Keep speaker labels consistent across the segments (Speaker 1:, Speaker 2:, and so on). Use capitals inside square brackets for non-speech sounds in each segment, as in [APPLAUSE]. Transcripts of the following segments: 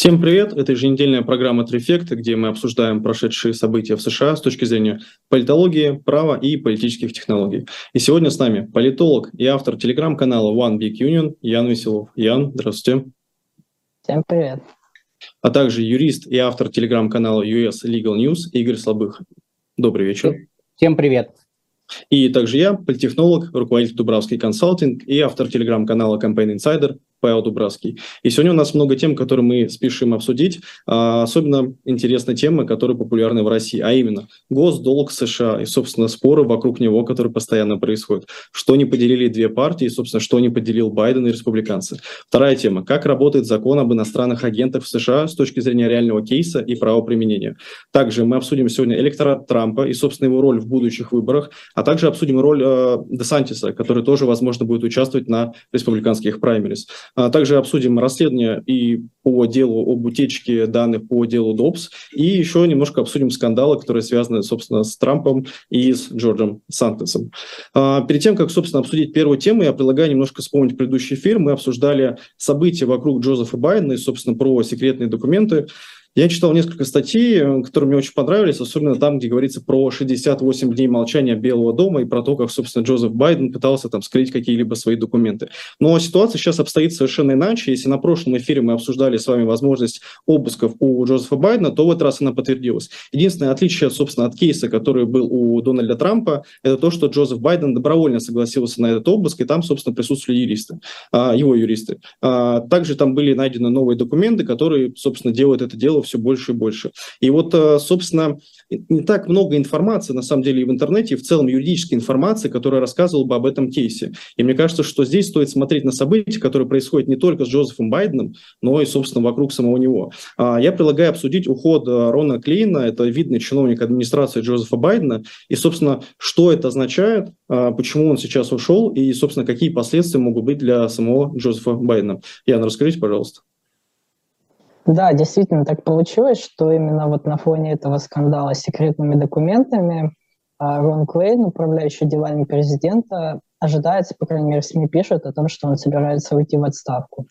Speaker 1: Всем привет! Это еженедельная программа «Трефекты», где мы обсуждаем прошедшие события в США с точки зрения политологии, права и политических технологий. И сегодня с нами политолог и автор телеграм-канала One Big Union Ян Веселов. Ян, здравствуйте.
Speaker 2: Всем привет.
Speaker 1: А также юрист и автор телеграм-канала US Legal News Игорь Слабых. Добрый вечер.
Speaker 3: Всем привет.
Speaker 1: И также я, политтехнолог, руководитель Дубравский консалтинг и автор телеграм-канала Campaign Insider Павел Дубравский. И сегодня у нас много тем, которые мы спешим обсудить. А, особенно интересна тема, которая популярна в России, а именно госдолг США и, собственно, споры вокруг него, которые постоянно происходят. Что не поделили две партии, и, собственно, что не поделил Байден и республиканцы. Вторая тема. Как работает закон об иностранных агентах в США с точки зрения реального кейса и правоприменения. Также мы обсудим сегодня электорат Трампа и, собственно, его роль в будущих выборах, а также обсудим роль э, Десантиса, который тоже, возможно, будет участвовать на республиканских праймерис. А также обсудим расследование и по делу об утечке данных по делу ДОПС, и еще немножко обсудим скандалы, которые связаны, собственно, с Трампом и с Джорджем Сантосом. А, перед тем, как, собственно, обсудить первую тему, я предлагаю немножко вспомнить предыдущий эфир. Мы обсуждали события вокруг Джозефа Байдена и, собственно, про секретные документы. Я читал несколько статей, э, которые мне очень понравились, особенно там, где говорится про 68 дней молчания Белого дома и про то, как, собственно, Джозеф Байден пытался там скрыть какие-либо свои документы. Но ситуация сейчас обстоит совершенно иначе. Если на прошлом эфире мы обсуждали с вами возможность обысков у Джозефа Байдена, то в этот раз она подтвердилась. Единственное отличие, собственно, от кейса, который был у Дональда Трампа, это то, что Джозеф Байден добровольно согласился на этот обыск, и там, собственно, присутствовали юристы, а, его юристы. А, также там были найдены новые документы, которые, собственно, делают это дело все больше и больше. И вот, э, собственно, не так много информации, на самом деле, и в интернете, и в целом юридической информации, которая рассказывала бы об этом кейсе. И мне кажется, что здесь стоит смотреть на события, которые происходят не только с Джозефом Байденом, но и, собственно, вокруг самого него. А, я предлагаю обсудить уход э, Рона Клейна, это видный чиновник администрации Джозефа Байдена, и, собственно, что это означает, а, почему он сейчас ушел, и, собственно, какие последствия могут быть для самого Джозефа Байдена. Яна, расскажите, пожалуйста.
Speaker 2: Да, действительно так получилось, что именно вот на фоне этого скандала с секретными документами а, Рон Клейн, управляющий делами президента, ожидается, по крайней мере, СМИ пишут о том, что он собирается уйти в отставку.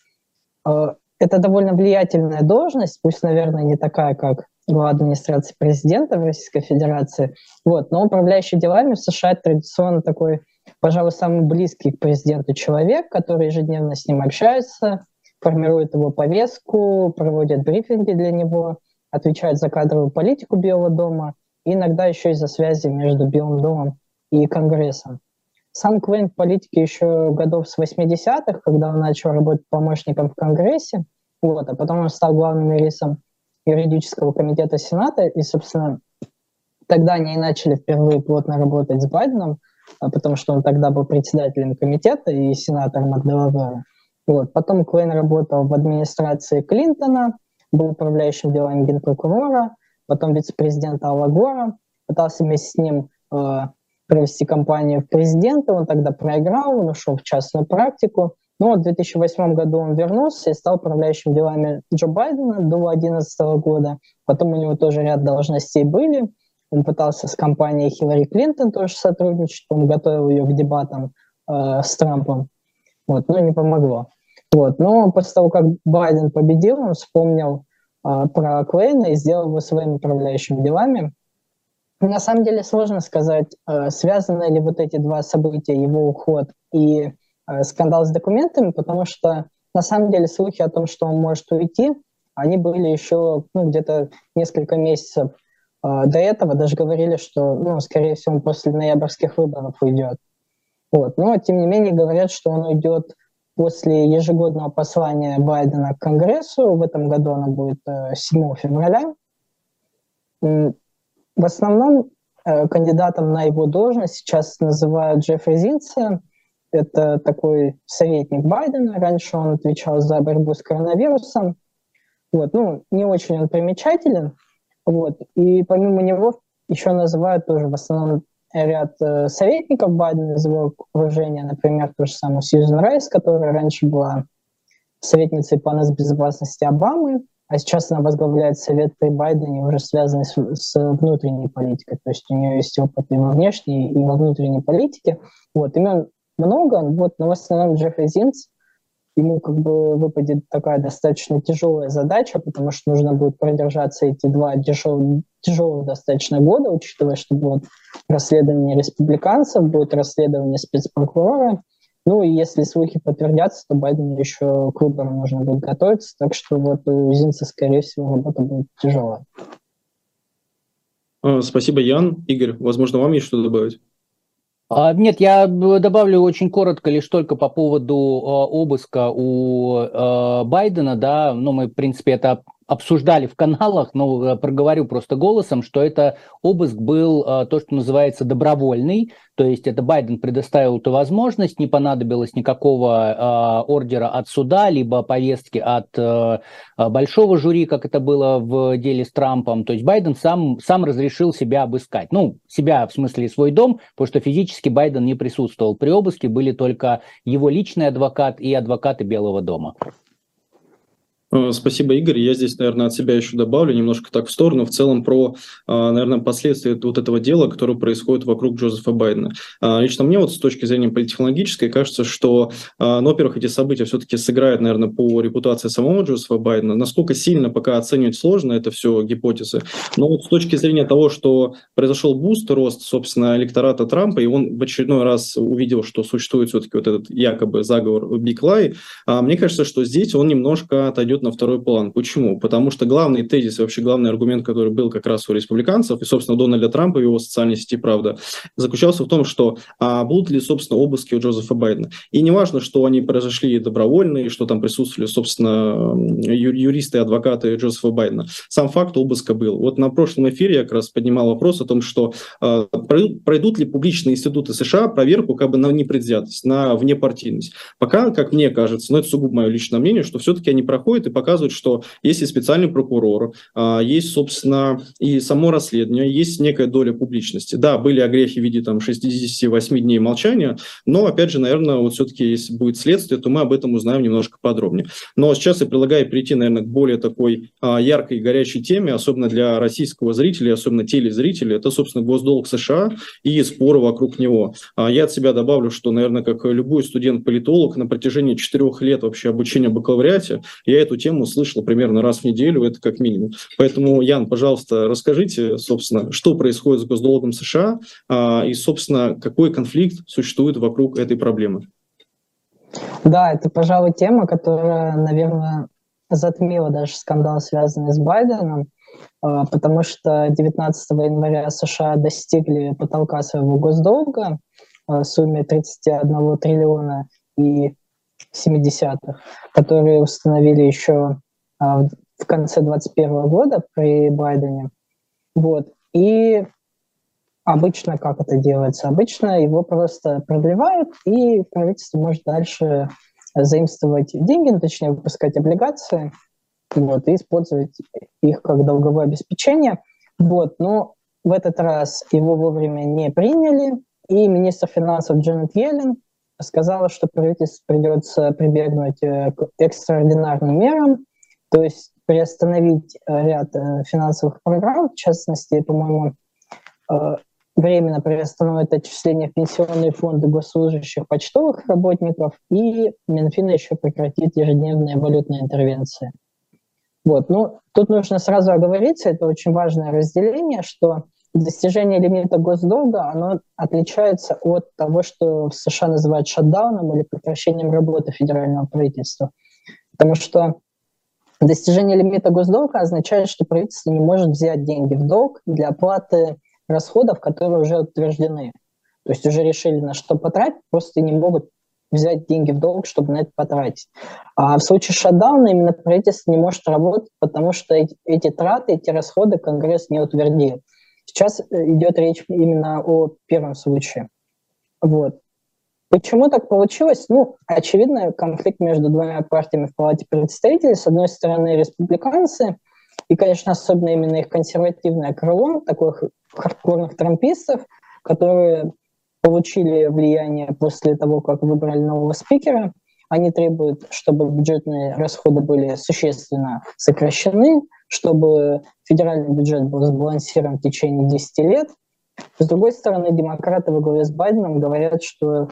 Speaker 2: А, это довольно влиятельная должность, пусть, наверное, не такая, как глава администрации президента в Российской Федерации, вот, но управляющий делами в США традиционно такой, пожалуй, самый близкий к президенту человек, который ежедневно с ним общается, формирует его повестку, проводит брифинги для него, отвечает за кадровую политику Белого дома иногда еще и за связи между Белым домом и Конгрессом. Сам Квейн в политике еще годов с 80-х, когда он начал работать помощником в Конгрессе, вот, а потом он стал главным юристом юридического комитета Сената, и, собственно, тогда они и начали впервые плотно работать с Байденом, а потому что он тогда был председателем комитета и сенатором от Делавера. Вот. Потом Клейн работал в администрации Клинтона, был управляющим делами генпрокурора, потом вице-президента Алагора, пытался вместе с ним э, провести кампанию в президента, он тогда проиграл, он ушел в частную практику, но в 2008 году он вернулся и стал управляющим делами Джо Байдена до 2011 года. Потом у него тоже ряд должностей были. Он пытался с компанией Хиллари Клинтон тоже сотрудничать, он готовил ее к дебатам э, с Трампом, вот, но не помогло. Вот. Но после того, как Байден победил, он вспомнил э, про Клейна и сделал его своим управляющим делами. На самом деле сложно сказать, э, связаны ли вот эти два события, его уход и э, скандал с документами, потому что на самом деле слухи о том, что он может уйти, они были еще ну, где-то несколько месяцев э, до этого, даже говорили, что, ну, скорее всего, он после ноябрьских выборов уйдет. Вот. Но, тем не менее, говорят, что он уйдет после ежегодного послания Байдена к Конгрессу, в этом году оно будет 7 э, февраля, в основном э, кандидатом на его должность сейчас называют Джеффри Зинца. Это такой советник Байдена. Раньше он отвечал за борьбу с коронавирусом. Вот, ну, не очень он примечателен. Вот. И помимо него еще называют тоже в основном ряд э, советников Байдена из его окружения, например, ту же самую Сьюзен Райс, которая раньше была советницей по безопасности Обамы, а сейчас она возглавляет совет при Байдене, уже связанный с, с внутренней политикой. То есть у нее есть опыт и во внешней, и во внутренней политике. Вот, имен много, вот, но в основном Джеффри Зинц, ему как бы выпадет такая достаточно тяжелая задача, потому что нужно будет продержаться эти два тяжелых, тяжелых достаточно года, учитывая, что будет расследование республиканцев, будет расследование спецпрокурора, ну и если слухи подтвердятся, то Байдену еще к выборам нужно будет готовиться, так что вот у Зинца, скорее всего, работа будет тяжелая.
Speaker 1: А, спасибо, Ян. Игорь, возможно, вам есть что добавить?
Speaker 3: А, нет, я добавлю очень коротко лишь только по поводу а, обыска у а, Байдена, да, ну мы, в принципе, это обсуждали в каналах, но э, проговорю просто голосом, что это обыск был э, то, что называется добровольный, то есть это Байден предоставил эту возможность, не понадобилось никакого э, ордера от суда, либо повестки от большого жюри, как это было в деле с Трампом. То есть Байден сам, сам разрешил себя обыскать. Ну, себя, в смысле, свой дом, потому что физически Байден не присутствовал при обыске, были только его личный адвокат и адвокаты Белого дома.
Speaker 1: Э, спасибо, Игорь. Я здесь, наверное, от себя еще добавлю немножко так в сторону, в целом про, э, наверное, последствия вот этого дела, которое происходит вокруг Джозефа Байдена. Э, лично мне вот с точки зрения политтехнологической кажется, что, ну, во-первых, эти события все-таки сыграют, наверное, по репутации самого Джозефа Байдена. Насколько сильно пока оценивать сложно, это все гипотезы. Но вот с точки зрения того, что произошел boost, рост, собственно, электората Трампа, и он в очередной раз увидел, что существует все-таки вот этот якобы заговор Big Lie, мне кажется, что здесь он немножко отойдет отойдет на второй план. Почему? Потому что главный тезис, вообще главный аргумент, который был как раз у республиканцев, и, собственно, Дональда Трампа в его социальной сети «Правда», заключался в том, что а, будут ли, собственно, обыски у Джозефа Байдена. И не важно, что они произошли добровольно, и что там присутствовали, собственно, юристы и адвокаты Джозефа Байдена. Сам факт обыска был. Вот на прошлом эфире я как раз поднимал вопрос о том, что а, пройдут ли публичные институты США проверку как бы на непредвзятость, на внепартийность. Пока, как мне кажется, но это сугубо мое личное мнение, что все-таки они проходят и показывают, что есть и специальный прокурор, а, есть, собственно, и само расследование, есть некая доля публичности. Да, были огрехи в виде там 68 дней молчания, но, опять же, наверное, вот все-таки, если будет следствие, то мы об этом узнаем немножко подробнее. Но сейчас я предлагаю перейти, наверное, к более такой а, яркой и горячей теме, особенно для российского зрителя, особенно телезрителей, это, собственно, госдолг США и споры вокруг него. А, я от себя добавлю, что, наверное, как любой студент-политолог на протяжении четырех лет вообще обучения бакалавриате, я эту тему слышал примерно раз в неделю, это как минимум. Поэтому, Ян, пожалуйста, расскажите, собственно, что происходит с госдолгом США а, и, собственно, какой конфликт существует вокруг этой проблемы.
Speaker 2: Да, это, пожалуй, тема, которая, наверное, затмила даже скандал, связанный с Байденом, а, потому что 19 января США достигли потолка своего госдолга а, в сумме 31 триллиона, и 70-х, которые установили еще а, в конце 2021 года при Байдене. Вот. И обычно как это делается? Обычно его просто продлевают, и правительство может дальше заимствовать деньги, ну, точнее выпускать облигации, вот, и использовать их как долговое обеспечение. Вот, но в этот раз его вовремя не приняли, и министр финансов Джанет Йеллен сказала, что правительству придется прибегнуть э, к экстраординарным мерам, то есть приостановить э, ряд э, финансовых программ, в частности, по-моему, временно приостановит отчисления в пенсионные фонды госслужащих почтовых работников, и Минфин еще прекратит ежедневные валютные интервенции. Вот. Ну, тут нужно сразу оговориться, это очень важное разделение, что достижение лимита госдолга, оно отличается от того, что в США называют шатдауном или прекращением работы федерального правительства. Потому что достижение лимита госдолга означает, что правительство не может взять деньги в долг для оплаты расходов, которые уже утверждены. То есть уже решили, на что потратить, просто не могут взять деньги в долг, чтобы на это потратить. А в случае шатдауна именно правительство не может работать, потому что эти, эти траты, эти расходы Конгресс не утвердил. Сейчас э, идет речь именно о первом случае. Вот. Почему так получилось? Ну, очевидно, конфликт между двумя партиями в Палате представителей. С одной стороны, республиканцы, и, конечно, особенно именно их консервативное крыло, таких хардкорных трампистов, которые получили влияние после того, как выбрали нового спикера. Они требуют, чтобы бюджетные расходы были существенно сокращены, чтобы федеральный бюджет был сбалансирован в течение 10 лет. С другой стороны, демократы во главе с Байденом говорят, что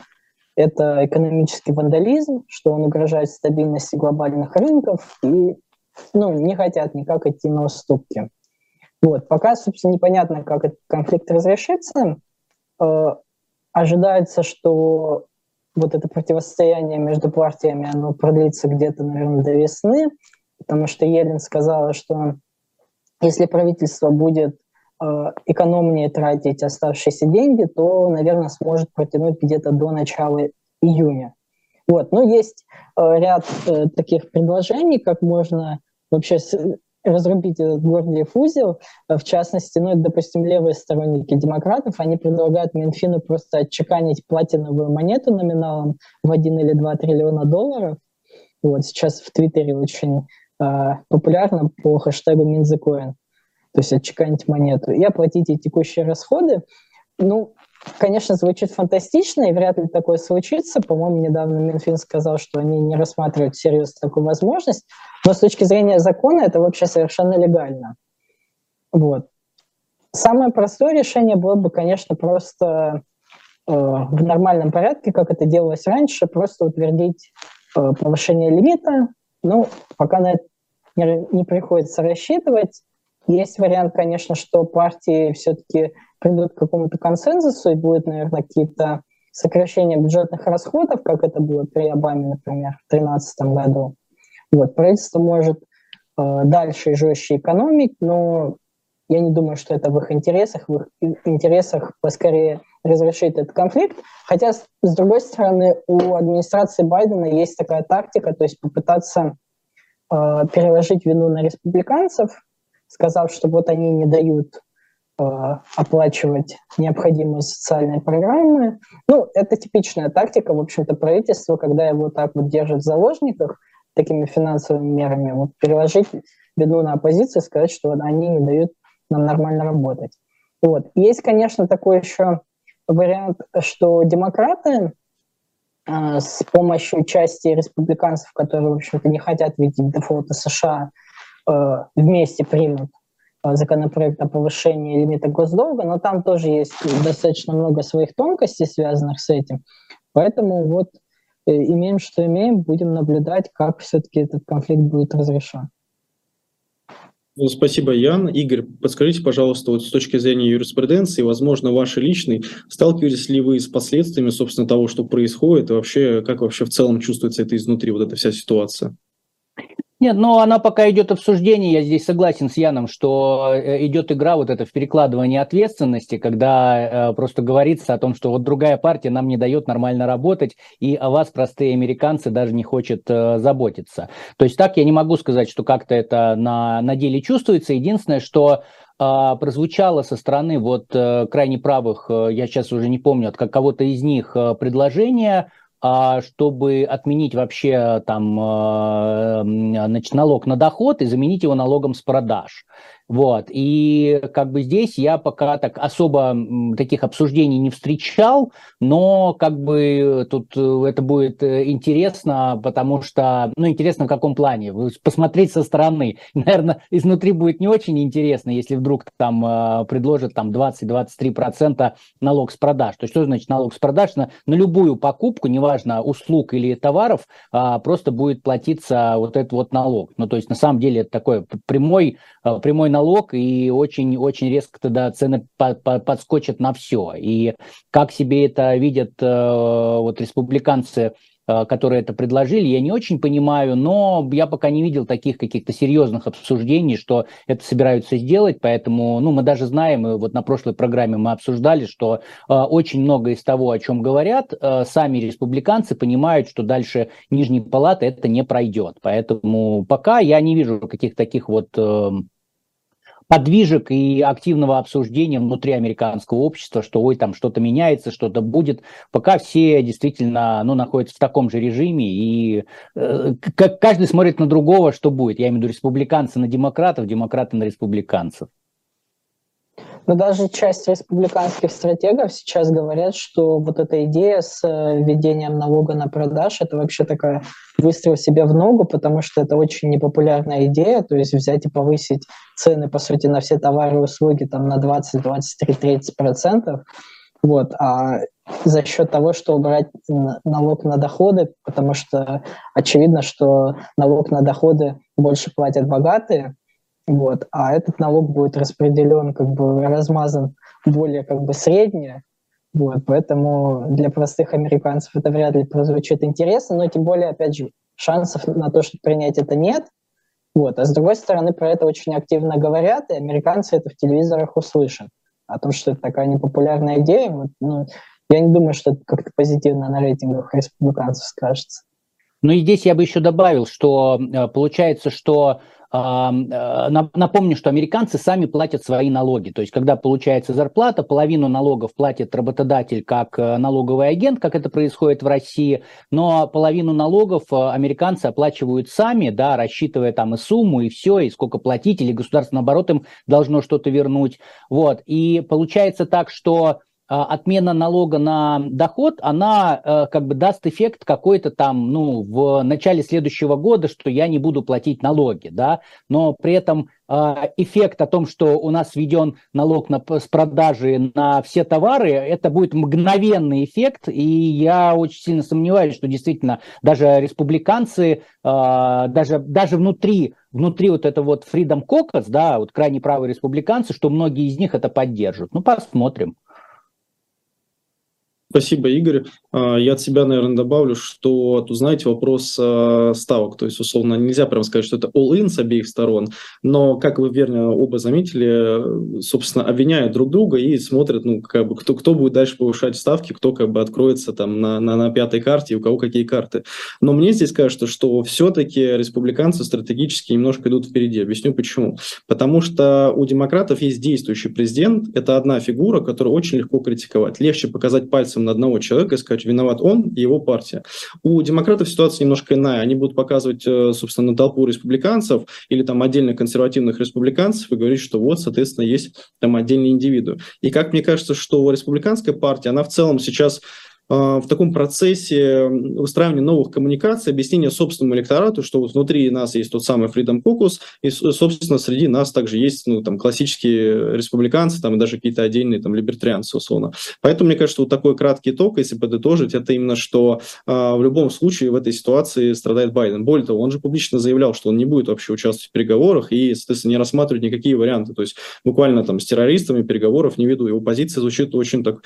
Speaker 2: это экономический вандализм, что он угрожает стабильности глобальных рынков и ну, не хотят никак идти на уступки. Вот. Пока, собственно, непонятно, как этот конфликт разрешится. Э, ожидается, что вот это противостояние между партиями, оно продлится где-то, наверное, до весны, потому что Елен сказала, что если правительство будет э, экономнее тратить оставшиеся деньги, то, наверное, сможет протянуть где-то до начала июня. Вот. Но есть э, ряд э, таких предложений, как можно вообще разрубить этот Гордиев узел. В частности, ну, допустим, левые сторонники демократов, они предлагают Минфину просто отчеканить платиновую монету номиналом в 1 или 2 триллиона долларов. Вот сейчас в Твиттере очень популярно по хэштегу Минзакоин. То есть отчеканить монету и оплатить текущие расходы. Ну, конечно, звучит фантастично, и вряд ли такое случится. По-моему, недавно Минфин сказал, что они не рассматривают всерьез такую возможность. Но с точки зрения закона это вообще совершенно легально. Вот. Самое простое решение было бы, конечно, просто э, в нормальном порядке, как это делалось раньше, просто утвердить э, повышение лимита. Ну, пока на это не, приходится рассчитывать. Есть вариант, конечно, что партии все-таки придут к какому-то консенсусу и будут, наверное, какие-то сокращения бюджетных расходов, как это было при Обаме, например, в 2013 году. Вот, правительство может э, дальше и жестче экономить, но я не думаю, что это в их интересах. В их интересах поскорее разрешить этот конфликт. Хотя, с, другой стороны, у администрации Байдена есть такая тактика, то есть попытаться э, переложить вину на республиканцев, сказав, что вот они не дают э, оплачивать необходимые социальные программы. Ну, это типичная тактика, в общем-то, правительства, когда его так вот держат в заложниках, такими финансовыми мерами, вот переложить вину на оппозицию, сказать, что они не дают нам нормально работать. Вот. Есть, конечно, такой еще вариант, что демократы э, с помощью части республиканцев, которые, в общем-то, не хотят видеть дефолта США, э, вместе примут э, законопроект о повышении лимита госдолга, но там тоже есть достаточно много своих тонкостей, связанных с этим. Поэтому вот Э, имеем, что имеем, будем наблюдать, как все-таки этот конфликт будет разрешен.
Speaker 1: Ну, спасибо, Ян. Игорь, подскажите, пожалуйста, вот с точки зрения юриспруденции, возможно, вашей личной, сталкивались ли вы с последствиями, собственно, того, что происходит, и вообще, как вообще в целом чувствуется это изнутри, вот эта вся ситуация?
Speaker 3: Нет, но она пока идет обсуждение, я здесь согласен с Яном, что э, идет игра вот это в перекладывание ответственности, когда э, просто говорится о том, что вот другая партия нам не дает нормально работать, и о вас простые американцы даже не хочет э, заботиться. То есть так я не могу сказать, что как-то это на, на деле чувствуется. Единственное, что э, прозвучало со стороны вот э, крайне правых, э, я сейчас уже не помню, от кого-то из них предложение а чтобы отменить вообще там э, значит, налог на доход и заменить его налогом с продаж. Вот. И как бы здесь я пока так особо таких обсуждений не встречал, но как бы тут э, это будет э, интересно, потому что, ну, интересно в каком плане? Посмотреть со стороны. [LAUGHS] Наверное, изнутри будет не очень интересно, если вдруг там э, предложат там 20-23% налог с продаж. То есть что значит налог с продаж? На, на любую покупку, неважно, услуг или товаров, а, просто будет платиться вот этот вот налог. Ну, то есть на самом деле это такой прямой, прямой налог налог, и очень-очень резко тогда цены по по подскочат на все. И как себе это видят э, вот республиканцы, э, которые это предложили, я не очень понимаю, но я пока не видел таких каких-то серьезных обсуждений, что это собираются сделать, поэтому, ну, мы даже знаем, и вот на прошлой программе мы обсуждали, что э, очень много из того, о чем говорят, э, сами республиканцы понимают, что дальше Нижней Палаты это не пройдет, поэтому пока я не вижу каких-то таких вот э, подвижек и активного обсуждения внутри американского общества, что ой, там что-то меняется, что-то будет, пока все действительно ну, находятся в таком же режиме, и э, каждый смотрит на другого, что будет. Я имею в виду республиканцы на демократов, демократы на республиканцев.
Speaker 2: Но даже часть республиканских стратегов сейчас говорят, что вот эта идея с э, введением налога на продаж – это вообще такая выстрел себе в ногу, потому что это очень непопулярная идея, то есть взять и повысить цены, по сути, на все товары и услуги там на 20, 23, 30 процентов. Вот. А за счет того, что убрать налог на доходы, потому что очевидно, что налог на доходы больше платят богатые, вот, а этот налог будет распределен, как бы размазан более как бы среднее, вот, поэтому для простых американцев это вряд ли прозвучит интересно, но тем более, опять же, шансов на то, чтобы принять это нет. Вот. А с другой стороны, про это очень активно говорят, и американцы это в телевизорах услышат. О том, что это такая непопулярная идея, вот, ну, я не думаю, что это как-то позитивно на рейтингах республиканцев скажется.
Speaker 3: Ну и здесь я бы еще добавил, что э, получается, что Э, напомню, что американцы сами платят свои налоги. То есть, когда получается зарплата, половину налогов платит работодатель как э, налоговый агент, как это происходит в России, но половину налогов американцы оплачивают сами, да, рассчитывая там и сумму, и все, и сколько платить, или государство, наоборот, им должно что-то вернуть. Вот. И получается так, что отмена налога на доход, она э, как бы даст эффект какой-то там, ну, в начале следующего года, что я не буду платить налоги, да, но при этом а, эффект о том, что у нас введен налог на, с продажи на все товары, это будет мгновенный эффект, и я очень сильно сомневаюсь, что действительно даже республиканцы, а, даже, даже внутри внутри вот это вот Freedom Caucus, да, вот крайне правые республиканцы, что многие из них это поддержат. Ну, посмотрим.
Speaker 1: Спасибо, Игорь. А, я от себя, наверное, добавлю, что тут, знаете, вопрос а, ставок. То есть, условно, нельзя прям сказать, что это all-in с обеих сторон, но, как вы верно оба заметили, собственно, обвиняют друг друга и смотрят, ну, как бы, кто, кто будет дальше повышать ставки, кто как бы откроется там на, на, на пятой карте и у кого какие карты. Но мне здесь кажется, что все-таки республиканцы стратегически немножко идут впереди. Объясню почему. Потому что у демократов есть действующий президент. Это одна фигура, которую очень легко критиковать. Легче показать пальцем пальцем на одного человека и сказать, виноват он и его партия. У демократов ситуация немножко иная. Они будут показывать, э, собственно, толпу республиканцев или там отдельно консервативных республиканцев и говорить, что вот, соответственно, есть там отдельные индивиды. И как мне кажется, что республиканская партия, она в целом сейчас в таком процессе выстраивания новых коммуникаций, объяснения собственному электорату, что вот внутри нас есть тот самый Freedom Caucus, и, собственно, среди нас также есть ну, там, классические республиканцы там, и даже какие-то отдельные там, либертарианцы, условно. Поэтому, мне кажется, вот такой краткий итог, если подытожить, это именно, что а, в любом случае в этой ситуации страдает Байден. Более того, он же публично заявлял, что он не будет вообще участвовать в переговорах и, соответственно, не рассматривать никакие варианты. То есть буквально там с террористами переговоров не веду. Его позиция звучит очень так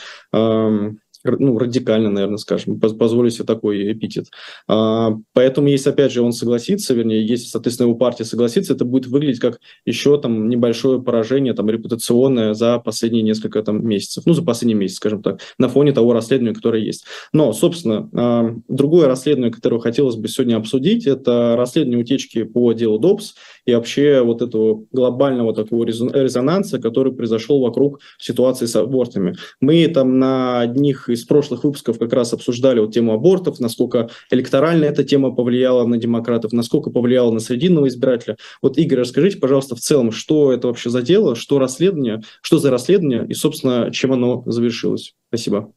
Speaker 1: ну, радикально, наверное, скажем, позволю себе такой эпитет. А, поэтому, если, опять же, он согласится, вернее, если, соответственно, его партия согласится, это будет выглядеть как еще там небольшое поражение, там, репутационное за последние несколько там месяцев, ну, за последний месяц, скажем так, на фоне того расследования, которое есть. Но, собственно, а, другое расследование, которое хотелось бы сегодня обсудить, это расследование утечки по делу ДОПС и вообще вот этого глобального такого резонанса, который произошел вокруг ситуации с абортами. Мы там на одних из прошлых выпусков как раз обсуждали вот тему абортов, насколько электорально эта тема повлияла на демократов, насколько повлияла на срединного избирателя. Вот, Игорь, расскажите, пожалуйста, в целом, что это вообще за дело, что расследование, что за расследование и, собственно, чем оно завершилось. Спасибо.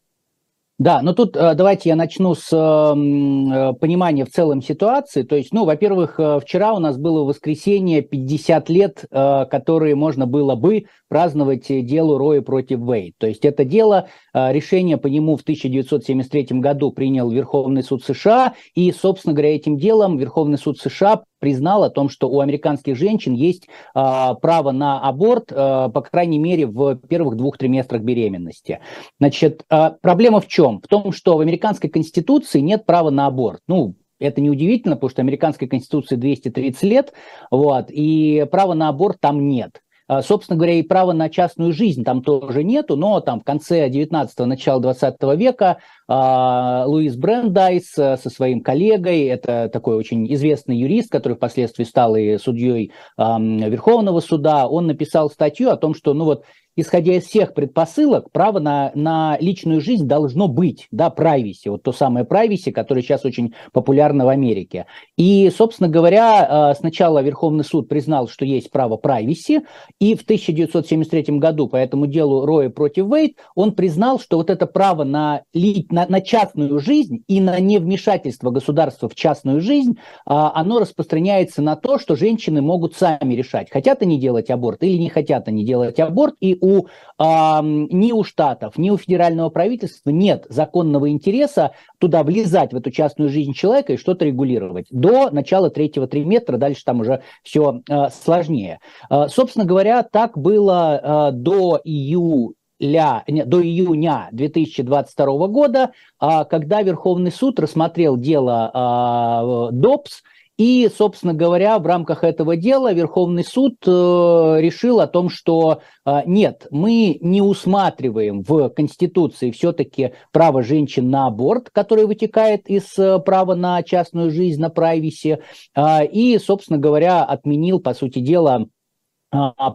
Speaker 3: Да, но тут э, давайте я начну с эм, э, понимания в целом ситуации. То есть, ну, во-первых, э, вчера у нас было воскресенье 50 лет, которые можно было бы праздновать делу Роя против Вейд. То есть это дело, решение по нему в 1973 году принял Верховный суд США, и, собственно говоря, этим делом Верховный суд США признал о том, что у американских женщин есть э, право на аборт, э, по крайней мере, в первых двух триместрах беременности. Значит, э, проблема в чем? В том, что в американской конституции нет права на аборт. Ну, это неудивительно, потому что американской конституции 230 лет, вот, и права на аборт там нет. Собственно говоря, и права на частную жизнь там тоже нету, но там в конце 19-го, начала 20 века а, Луис Брендайс э, со своим коллегой, это такой очень известный юрист, который впоследствии стал и судьей Верховного суда, он написал статью о том, что ну вот исходя из всех предпосылок, право на, на личную жизнь должно быть, да, privacy, вот то самое privacy, которое сейчас очень популярно в Америке. И, собственно говоря, э, сначала Верховный суд признал, что есть право privacy, и в 1973 году по этому делу Роя против Вейт он признал, что вот это право на, на, на частную жизнь и на невмешательство государства в частную жизнь, а, оно распространяется на то, что женщины могут сами решать, хотят они делать аборт или не хотят они делать аборт, и у, а, ни у штатов, ни у федерального правительства нет законного интереса туда влезать, в эту частную жизнь человека и что-то регулировать. До начала третьего триместра, дальше там уже все а, сложнее. А, собственно говоря, так было а, до июля до июня 2022 года, а, когда Верховный суд рассмотрел дело ДОПС, и, собственно говоря, в рамках этого дела Верховный суд э, решил о том, что э, нет, мы не усматриваем в Конституции все-таки право женщин на аборт, которое вытекает из э, права на частную жизнь, на прайвиси, и, собственно говоря, отменил, по сути дела,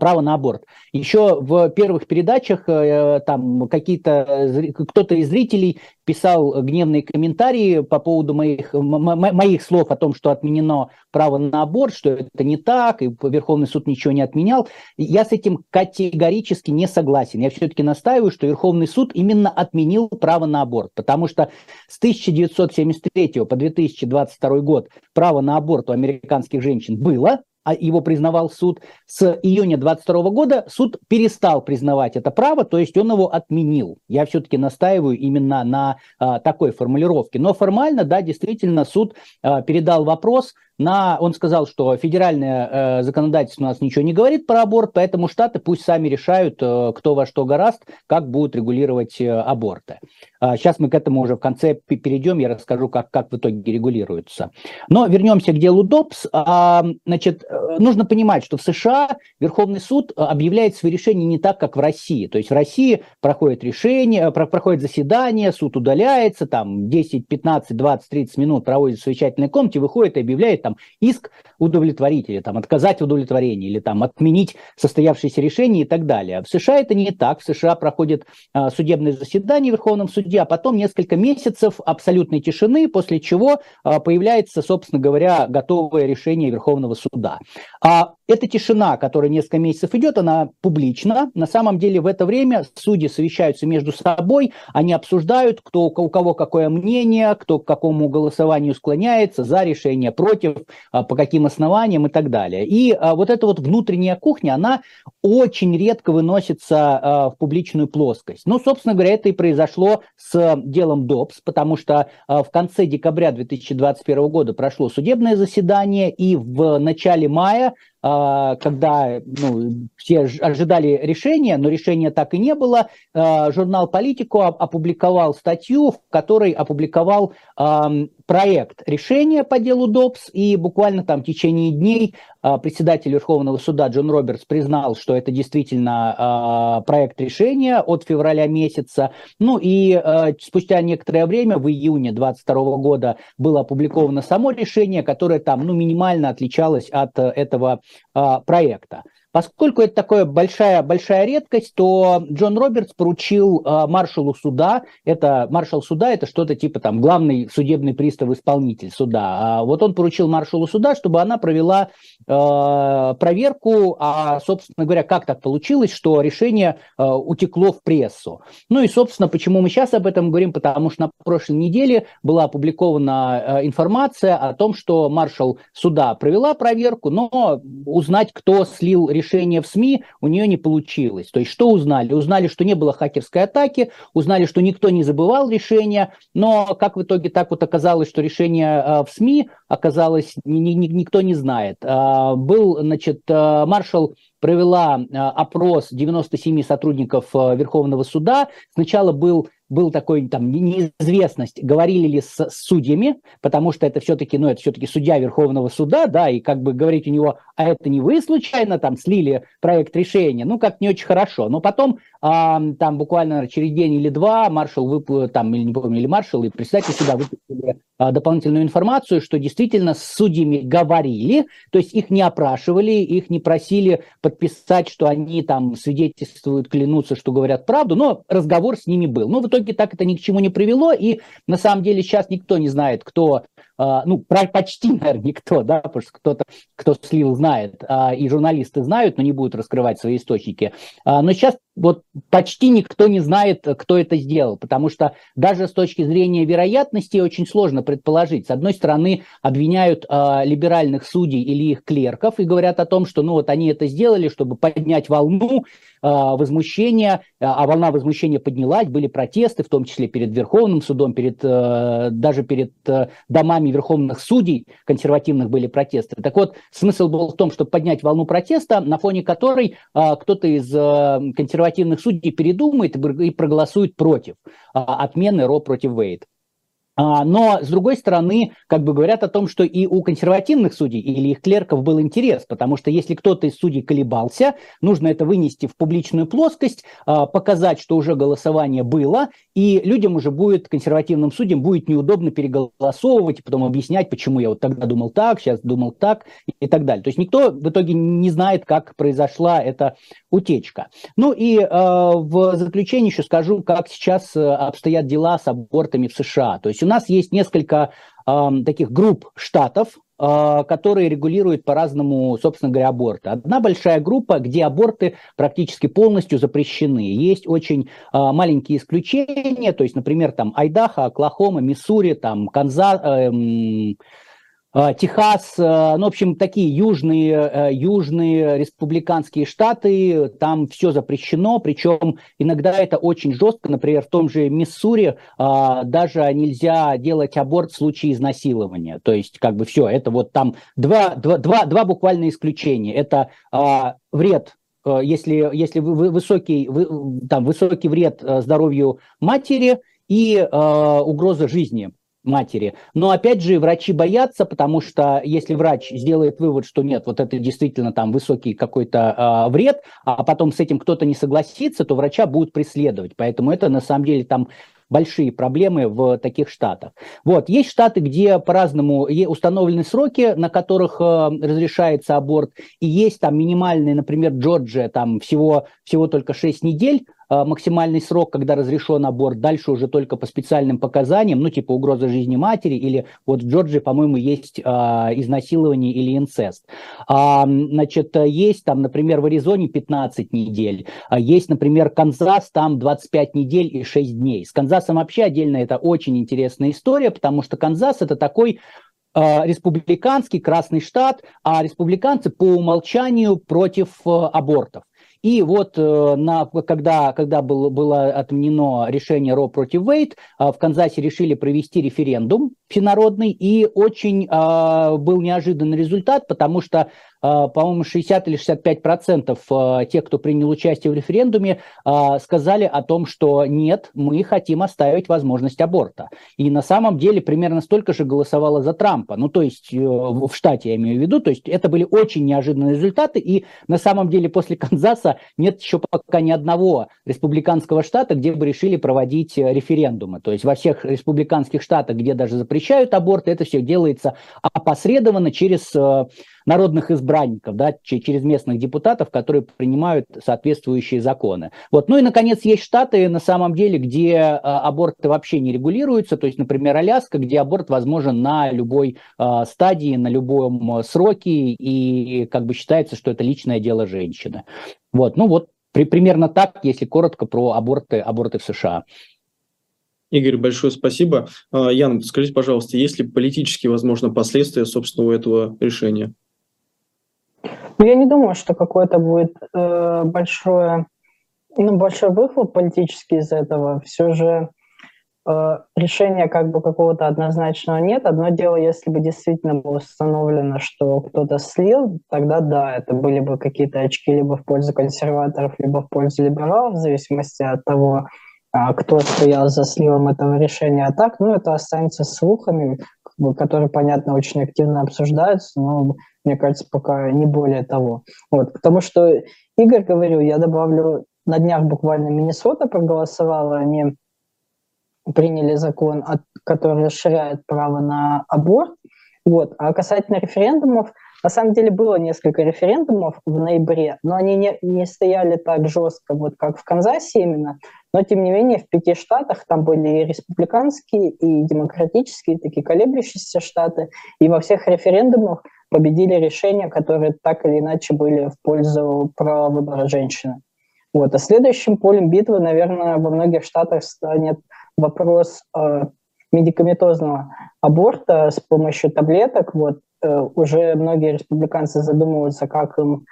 Speaker 3: право на аборт. Еще в первых передачах э, там какие-то кто-то из зрителей писал гневные комментарии по поводу моих, моих слов о том, что отменено право на аборт, что это не так, и Верховный суд ничего не отменял. Я с этим категорически не согласен. Я все-таки настаиваю, что Верховный суд именно отменил право на аборт, потому что с 1973 по 2022 год право на аборт у американских женщин было, а его признавал суд, с июня 22 года суд перестал признавать это право, то есть он его отменил. Я все-таки настаиваю именно на а, такой формулировке. Но формально, да, действительно, суд а, передал вопрос на, он сказал, что федеральное э, законодательство у нас ничего не говорит про аборт, поэтому штаты пусть сами решают, э, кто во что гораст, как будут регулировать э, аборты. Э, сейчас мы к этому уже в конце перейдем, я расскажу, как, как в итоге регулируются. Но вернемся к делу ДОПС. А, значит, э, нужно понимать, что в США Верховный суд объявляет свои решения не так, как в России. То есть в России проходит решение, про, проходит заседание, суд удаляется, там 10, 15, 20, 30 минут проводит в совещательной комнате, выходит и объявляет там иск удовлетворить или там отказать в удовлетворении или там отменить состоявшееся решение и так далее. В США это не так. В США проходит а, судебное заседание в Верховном суде, а потом несколько месяцев абсолютной тишины, после чего а, появляется, собственно говоря, готовое решение Верховного суда. А эта тишина, которая несколько месяцев идет, она публична. На самом деле в это время судьи совещаются между собой, они обсуждают, кто, у кого какое мнение, кто к какому голосованию склоняется, за решение, против, а, по каким основаниям и так далее. И а, вот эта вот внутренняя кухня, она очень редко выносится а, в публичную плоскость. Ну, собственно говоря, это и произошло с делом ДОПС, потому что в конце декабря 2021 года прошло судебное заседание, и в начале мая когда ну, все ожидали решения, но решения так и не было, а, журнал «Политику» опубликовал статью, в которой опубликовал проект решения по делу ДОПС, и буквально там в течение дней а, председатель Верховного суда Джон Робертс признал, что это действительно проект решения от февраля месяца. Ну и спустя некоторое время, в июне 2022 года, было опубликовано само решение, которое там ну, минимально отличалось от этого а, проекта. Поскольку это такая большая, большая редкость, то Джон Робертс поручил э, маршалу суда, это маршал суда, это что-то типа там главный судебный пристав-исполнитель суда. А вот он поручил маршалу суда, чтобы она провела э, проверку, а, собственно говоря, как так получилось, что решение э, утекло в прессу. Ну и, собственно, почему мы сейчас об этом говорим, потому что на прошлой неделе была опубликована э, информация о том, что маршал суда провела проверку, но узнать, кто слил решение решение в СМИ у нее не получилось. То есть что узнали? Узнали, что не было хакерской атаки, узнали, что никто не забывал решение, но как в итоге так вот оказалось, что решение э, в СМИ оказалось, ни, ни, никто не знает. Э, был, значит, э, маршал провела опрос 97 сотрудников Верховного суда. Сначала был был такой там неизвестность, говорили ли с судьями, потому что это все-таки, ну, это все-таки судья Верховного суда, да, и как бы говорить у него, а это не вы случайно там слили проект решения, ну, как не очень хорошо. Но потом а, там буквально через день или два маршал выпустил, там, или не помню, или маршал, и председатель суда выпустили а, дополнительную информацию, что действительно с судьями говорили, то есть их не опрашивали, их не просили подписать, что они там свидетельствуют, клянутся, что говорят правду, но разговор с ними был. Но в итоге так это ни к чему не привело, и на самом деле сейчас никто не знает, кто а, ну, почти, [LAUGHS] наверное, никто, да, потому что кто-то, кто слил, знает, и журналисты знают, но не будут раскрывать свои источники. Но сейчас вот почти никто не знает, кто это сделал, потому что даже с точки зрения вероятности очень сложно предположить. С одной стороны, обвиняют э, либеральных судей или их клерков и говорят о том, что ну вот они это сделали, чтобы поднять волну э, возмущения, а волна возмущения поднялась, были протесты, в том числе перед Верховным судом, перед, э, даже перед э, домами верховных судей консервативных были протесты. Так вот, смысл был в том, чтобы поднять волну протеста, на фоне которой э, кто-то из э, консервативных консервативных судей передумает и проголосует против а, отмены Ро против Вейд. А, но, с другой стороны, как бы говорят о том, что и у консервативных судей или их клерков был интерес, потому что если кто-то из судей колебался, нужно это вынести в публичную плоскость, а, показать, что уже голосование было, и людям уже будет, консервативным судьям, будет неудобно переголосовывать, и потом объяснять, почему я вот тогда думал так, сейчас думал так и так далее. То есть никто в итоге не знает, как произошла эта утечка. Ну и э, в заключение еще скажу, как сейчас э, обстоят дела с абортами в США. То есть у нас есть несколько э, таких групп штатов, э, которые регулируют по-разному, собственно говоря, аборты. Одна большая группа, где аборты практически полностью запрещены. Есть очень э, маленькие исключения, то есть, например, там Айдахо, Оклахома, Миссури, там Канзас, э, а, Техас, э, ну, в общем, такие южные, э, южные республиканские штаты, там все запрещено, причем иногда это очень жестко, например, в том же Миссури даже нельзя делать аборт в случае изнасилования, то есть как бы все, это вот там два, два, два, два буквально исключения, это вред э, если, если высокий, там, высокий вред здоровью матери и э, угроза жизни матери. Но опять же, врачи боятся, потому что если врач сделает вывод, что нет, вот это действительно там высокий какой-то э, вред, а потом с этим кто-то не согласится, то врача будут преследовать. Поэтому это на самом деле там большие проблемы в таких штатах. Вот, есть штаты, где по-разному установлены сроки, на которых э, разрешается аборт, и есть там минимальные, например, Джорджия, там всего, всего только 6 недель, максимальный срок, когда разрешен аборт, дальше уже только по специальным показаниям, ну, типа угроза жизни матери, или вот в Джорджии, по-моему, есть а, изнасилование или инцест. А, значит, есть там, например, в Аризоне 15 недель, а есть, например, Канзас, там 25 недель и 6 дней. С Канзасом вообще отдельно это очень интересная история, потому что Канзас это такой республиканский красный штат, а республиканцы по умолчанию против э, абортов. И вот э, на, когда, когда было, было отменено решение Ро против Вейт, э, в Канзасе решили провести референдум всенародный, и очень э, был неожиданный результат, потому что а, по-моему, 60 или 65 процентов а, тех, кто принял участие в референдуме, а, сказали о том, что нет, мы хотим оставить возможность аборта. И на самом деле примерно столько же голосовало за Трампа. Ну, то есть э, в штате я имею в виду. То есть это были очень неожиданные результаты. И на самом деле после Канзаса нет еще пока ни одного республиканского штата, где бы решили проводить э, референдумы. То есть во всех республиканских штатах, где даже запрещают аборты, это все делается опосредованно через э, народных избранников, да, через местных депутатов, которые принимают соответствующие законы. Вот. Ну и, наконец, есть штаты, на самом деле, где а, аборты вообще не регулируются, то есть, например, Аляска, где аборт возможен на любой а, стадии, на любом сроке, и как бы считается, что это личное дело женщины. Вот. Ну вот при, примерно так, если коротко про аборты, аборты в США.
Speaker 1: Игорь, большое спасибо. А, Ян, скажите, пожалуйста, есть ли политические, возможно, последствия, собственно, у этого решения?
Speaker 2: Ну, я не думаю, что какое-то будет э, большое, ну, большой выхлоп политический из этого. Все же э, решения как бы какого-то однозначного нет. Одно дело, если бы действительно было установлено, что кто-то слил, тогда да, это были бы какие-то очки либо в пользу консерваторов, либо в пользу либералов, в зависимости от того, а, кто стоял за сливом этого решения. А так, ну, это останется слухами, которые, понятно, очень активно обсуждаются, но, мне кажется, пока не более того. Вот, потому что Игорь говорил, я добавлю, на днях буквально Миннесота проголосовала, они приняли закон, который расширяет право на аборт. Вот. А касательно референдумов, на самом деле было несколько референдумов в ноябре, но они не, не стояли так жестко, вот как в Канзасе именно. Но, тем не менее, в пяти штатах там были и республиканские, и демократические, такие колеблющиеся штаты. И во всех референдумах победили решения, которые так или иначе были в пользу права выбора женщины. Вот. А следующим полем битвы, наверное, во многих штатах станет вопрос э, медикаментозного аборта с помощью таблеток. Вот э, уже многие республиканцы задумываются, как им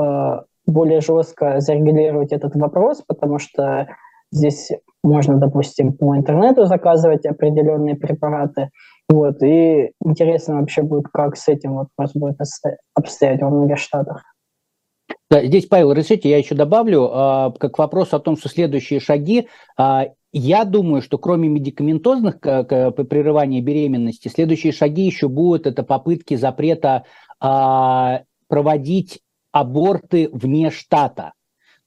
Speaker 2: э, более жестко зарегулировать этот вопрос, потому что здесь можно, допустим, по интернету заказывать определенные препараты. Вот, и интересно вообще будет, как с этим вот вопрос будет обстоять во многих штатах.
Speaker 3: Да, здесь, Павел, разрешите, я еще добавлю, э, как вопрос о том, что следующие шаги, э, я думаю, что кроме медикаментозных прерывания беременности, следующие шаги еще будут это попытки запрета э, проводить аборты вне штата.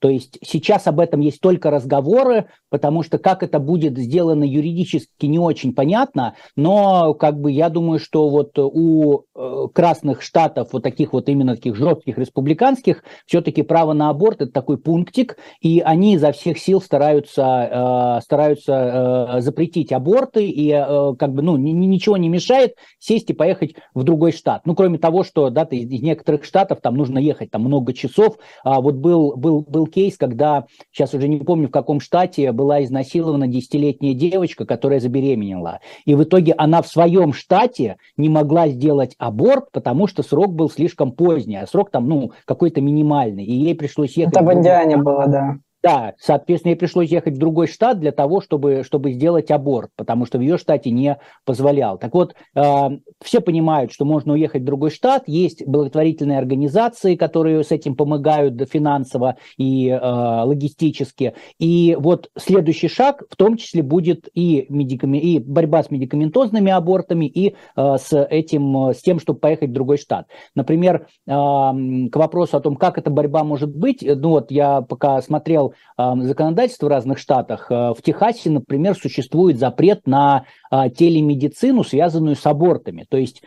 Speaker 3: То есть сейчас об этом есть только разговоры, потому что как это будет сделано юридически не очень понятно, но как бы я думаю, что вот у э, красных штатов, вот таких вот именно таких жестких республиканских, все-таки право на аборт это такой пунктик, и они изо всех сил стараются, э, стараются э, запретить аборты, и как бы ну, ничего не мешает сесть и поехать в другой штат. Ну, кроме того, что да, из некоторых штатов там нужно ехать там много часов. А вот был, был, был кейс, когда, сейчас уже не помню в каком штате, была изнасилована десятилетняя девочка, которая забеременела. И в итоге она в своем штате не могла сделать аборт, потому что срок был слишком поздний, а срок там, ну, какой-то минимальный. И ей пришлось ехать...
Speaker 2: Это в Индиане было, да.
Speaker 3: Да, соответственно, ей пришлось ехать в другой штат для того, чтобы, чтобы сделать аборт, потому что в ее штате не позволял. Так вот, э, все понимают, что можно уехать в другой штат, есть благотворительные организации, которые с этим помогают финансово и э, логистически. И вот следующий шаг в том числе будет и, медиками, и борьба с медикаментозными абортами, и э, с этим, с тем, чтобы поехать в другой штат. Например, э, к вопросу о том, как эта борьба может быть, ну вот я пока смотрел законодательство в разных штатах. Э, в Техасе, например, существует запрет на а, телемедицину, связанную с абортами. То есть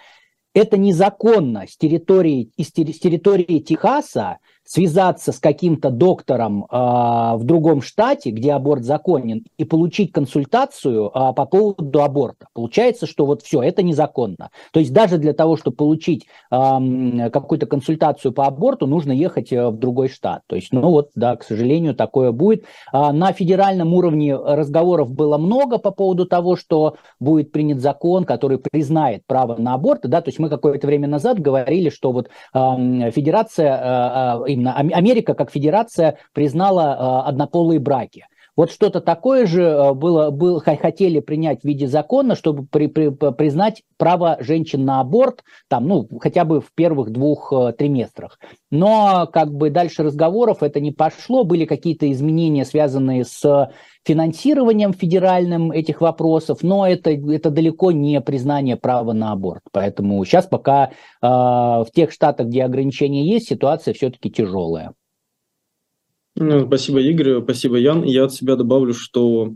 Speaker 3: это незаконно с территории, с территории Техаса связаться с каким-то доктором э, в другом штате, где аборт законен, и получить консультацию э, по поводу аборта. Получается, что вот все, это незаконно. То есть даже для того, чтобы получить э, какую-то консультацию по аборту, нужно ехать э, в другой штат. То есть, ну вот, да, к сожалению, такое будет. А на федеральном уровне разговоров было много по поводу того, что будет принят закон, который признает право на аборт. Да, то есть мы какое-то время назад говорили, что вот э, федерация э, именно Америка как федерация признала э, однополые браки. Вот что-то такое же э, было, было, хотели принять в виде закона, чтобы при, при, признать право женщин на аборт, там, ну, хотя бы в первых двух э, триместрах. Но как бы дальше разговоров это не пошло, были какие-то изменения, связанные с финансированием федеральным этих вопросов, но это, это далеко не признание права на аборт. Поэтому сейчас пока э, в тех штатах, где ограничения есть, ситуация все-таки тяжелая.
Speaker 1: Ну, спасибо, Игорь, спасибо, Ян. Я от себя добавлю, что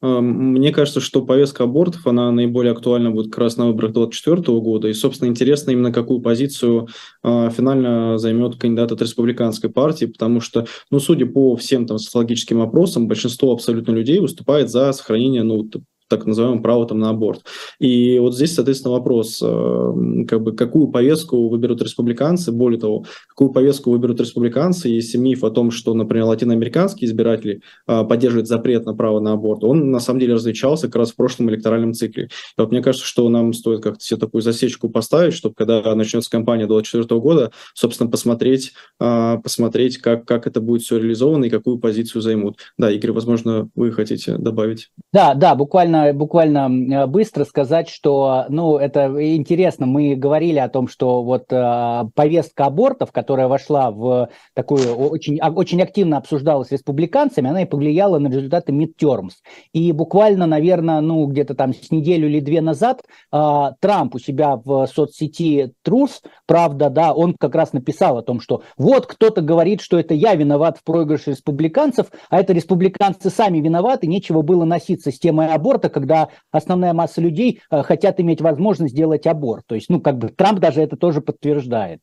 Speaker 1: э, мне кажется, что повестка абортов, она наиболее актуальна будет как раз на выборах 2024 года. И, собственно, интересно именно, какую позицию э, финально займет кандидат от республиканской партии, потому что, ну, судя по всем там социологическим опросам, большинство абсолютно людей выступает за сохранение, ну, так называемое право там, на аборт. И вот здесь, соответственно, вопрос, э, как бы, какую повестку выберут республиканцы, более того, какую повестку выберут республиканцы, если миф о том, что, например, латиноамериканские избиратели э, поддерживают запрет на право на аборт, он на самом деле различался как раз в прошлом электоральном цикле. И вот мне кажется, что нам стоит как-то себе такую засечку поставить, чтобы когда начнется кампания 2024 года, собственно, посмотреть, э, посмотреть как, как это будет все реализовано и какую позицию займут. Да, Игорь, возможно, вы хотите добавить.
Speaker 3: Да, да, буквально буквально, быстро сказать, что, ну, это интересно, мы говорили о том, что вот э, повестка абортов, которая вошла в такую, очень, а, очень активно обсуждалась республиканцами, она и повлияла на результаты midterms. И буквально, наверное, ну, где-то там с неделю или две назад э, Трамп у себя в соцсети Truth, правда, да, он как раз написал о том, что вот кто-то говорит, что это я виноват в проигрыше республиканцев, а это республиканцы сами виноваты, нечего было носиться с темой аборта, когда основная масса людей э, хотят иметь возможность сделать аборт. То есть, ну, как бы Трамп даже это тоже подтверждает.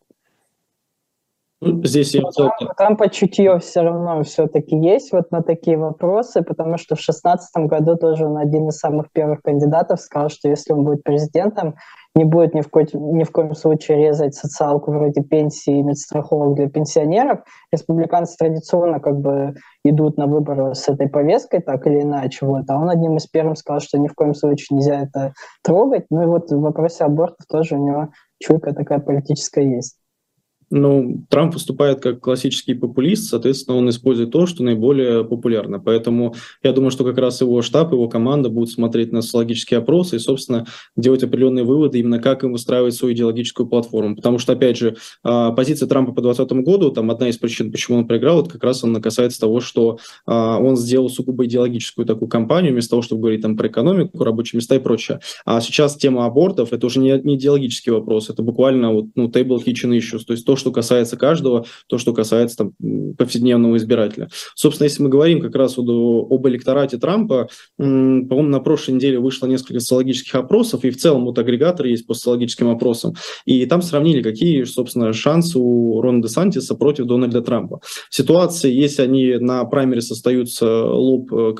Speaker 2: Ну, здесь я... Там по чутье все равно все-таки есть вот на такие вопросы, потому что в 2016 году тоже он один из самых первых кандидатов сказал, что если он будет президентом, не будет ни в, ко- ни в коем случае резать социалку вроде пенсии и медстраховок для пенсионеров. Республиканцы традиционно как бы идут на выборы с этой повесткой, так или иначе. Вот. А он одним из первых сказал, что ни в коем случае нельзя это трогать. Ну и вот в вопросе абортов тоже у него чуйка такая политическая есть.
Speaker 1: Ну, Трамп выступает как классический популист, соответственно, он использует то, что наиболее популярно. Поэтому я думаю, что как раз его штаб, его команда будут смотреть на социологические опросы и, собственно, делать определенные выводы именно как им выстраивать свою идеологическую платформу. Потому что, опять же, а, позиция Трампа по 2020 году, там одна из причин, почему он проиграл, это как раз она касается того, что а, он сделал сугубо идеологическую такую кампанию, вместо того, чтобы говорить там про экономику, рабочие места и прочее. А сейчас тема абортов, это уже не, идеологический вопрос, это буквально вот, ну, table kitchen issues, то есть то, что касается каждого, то, что касается там, повседневного избирателя. Собственно, если мы говорим как раз вот об электорате Трампа, по-моему, на прошлой неделе вышло несколько социологических опросов, и в целом вот агрегатор есть по социологическим опросам, и там сравнили, какие, собственно, шансы у Рона Десантиса против Дональда Трампа. Ситуации, если они на праймере остаются лоб э,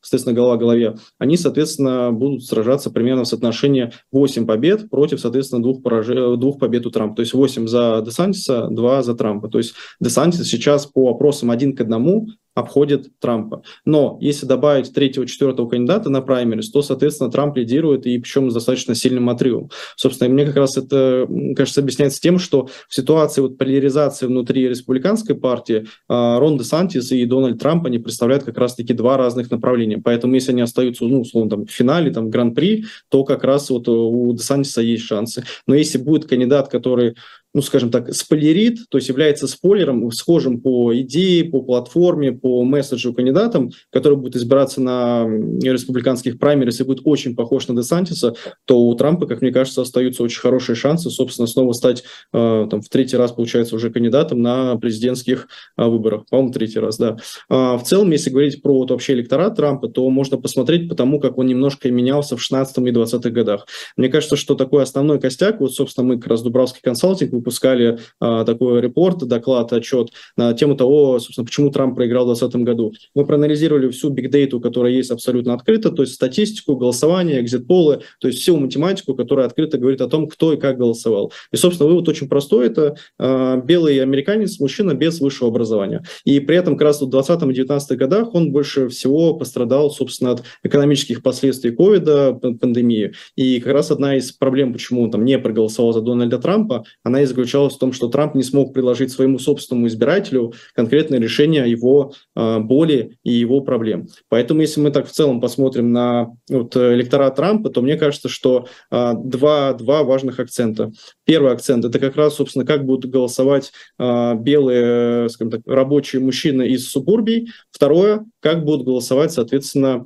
Speaker 1: соответственно, голова к голове, они, соответственно, будут сражаться примерно в соотношении 8 побед против, соответственно, двух, пораж... двух побед у Трампа. То есть 8 за Десантиса, Десантиса, два за Трампа. То есть Десантис сейчас по опросам один к одному обходит Трампа. Но если добавить третьего, четвертого кандидата на праймерис, то, соответственно, Трамп лидирует, и причем с достаточно сильным отрывом. Собственно, мне как раз это, кажется, объясняется тем, что в ситуации вот поляризации внутри республиканской партии а, Рон де Сантис и Дональд Трамп, они представляют как раз-таки два разных направления. Поэтому если они остаются, ну, условно, там, в финале, там, гран-при, то как раз вот у де Сантиса есть шансы. Но если будет кандидат, который ну, скажем так, спойлерит, то есть является спойлером, схожим по идее, по платформе, по месседжу кандидатам, который будет избираться на республиканских праймерис и будет очень похож на Десантиса, то у Трампа, как мне кажется, остаются очень хорошие шансы, собственно, снова стать э, там, в третий раз, получается, уже кандидатом на президентских э, выборах. По-моему, третий раз, да. А, в целом, если говорить про вот, вообще электорат Трампа, то можно посмотреть по тому, как он немножко менялся в 16 и 20 годах. Мне кажется, что такой основной костяк, вот, собственно, мы как раз Дубравский консалтинг выпускали а, такой репорт, доклад, отчет на тему того, собственно, почему Трамп проиграл в 2020 году. Мы проанализировали всю бигдейту, которая есть абсолютно открыто, то есть статистику, голосование, экзит-полы, то есть всю математику, которая открыто говорит о том, кто и как голосовал. И, собственно, вывод очень простой. Это э, белый американец, мужчина без высшего образования. И при этом как раз в 20 и 19 годах он больше всего пострадал, собственно, от экономических последствий ковида, пандемии. И как раз одна из проблем, почему он там не проголосовал за Дональда Трампа, она и заключалась в том, что Трамп не смог предложить своему собственному избирателю конкретное решение его э, боли и его проблем. Поэтому, если мы так в целом посмотрим на вот, электорат Трампа, то мне кажется, что э, два, два важных акцента. Первый акцент – это как раз, собственно, как будут голосовать э, белые, скажем так, рабочие мужчины из субурбий. Второе – как будут голосовать, соответственно,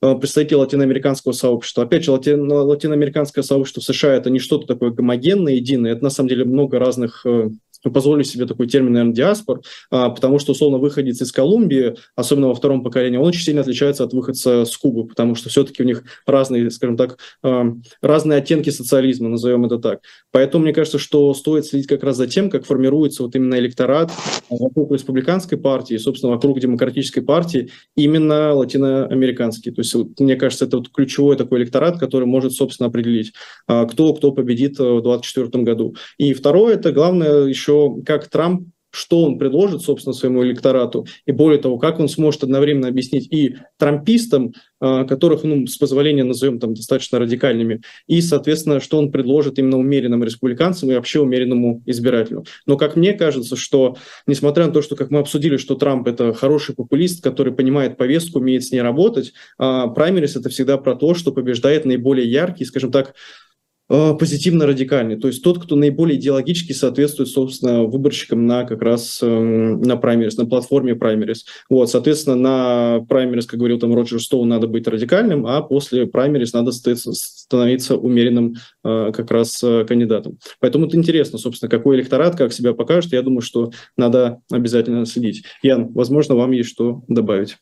Speaker 1: представители латиноамериканского сообщества. Опять же, лати, латиноамериканское сообщество в США это не что-то такое гомогенное, единое, это на самом деле много разных позволю себе такой термин, наверное, диаспор, а, потому что, условно, выходец из Колумбии, особенно во втором поколении, он очень сильно отличается от выходца с Кубы, потому что все-таки у них разные, скажем так, а, разные оттенки социализма, назовем это так. Поэтому мне кажется, что стоит следить как раз за тем, как формируется вот именно электорат вокруг республиканской партии, собственно, вокруг демократической партии, именно латиноамериканский. То есть, вот, мне кажется, это вот ключевой такой электорат, который может, собственно, определить, а, кто, кто победит в 2024 году. И второе, это главное еще еще как Трамп что он предложит, собственно, своему электорату, и более того, как он сможет одновременно объяснить и трампистам, а, которых, ну, с позволения назовем там достаточно радикальными, и, соответственно, что он предложит именно умеренным республиканцам и вообще умеренному избирателю. Но, как мне кажется, что, несмотря на то, что, как мы обсудили, что Трамп – это хороший популист, который понимает повестку, умеет с ней работать, а праймерис – это всегда про то, что побеждает наиболее яркий, скажем так, позитивно-радикальный, то есть тот, кто наиболее идеологически соответствует, собственно, выборщикам на как раз эм, на праймерис, на платформе праймерис. Вот, соответственно, на праймерис, как говорил там Роджер Стоун, надо быть радикальным, а после праймерис надо становиться умеренным э, как раз э, кандидатом. Поэтому это интересно, собственно, какой электорат, как себя покажет. Я думаю, что надо обязательно следить. Ян, возможно, вам есть что добавить.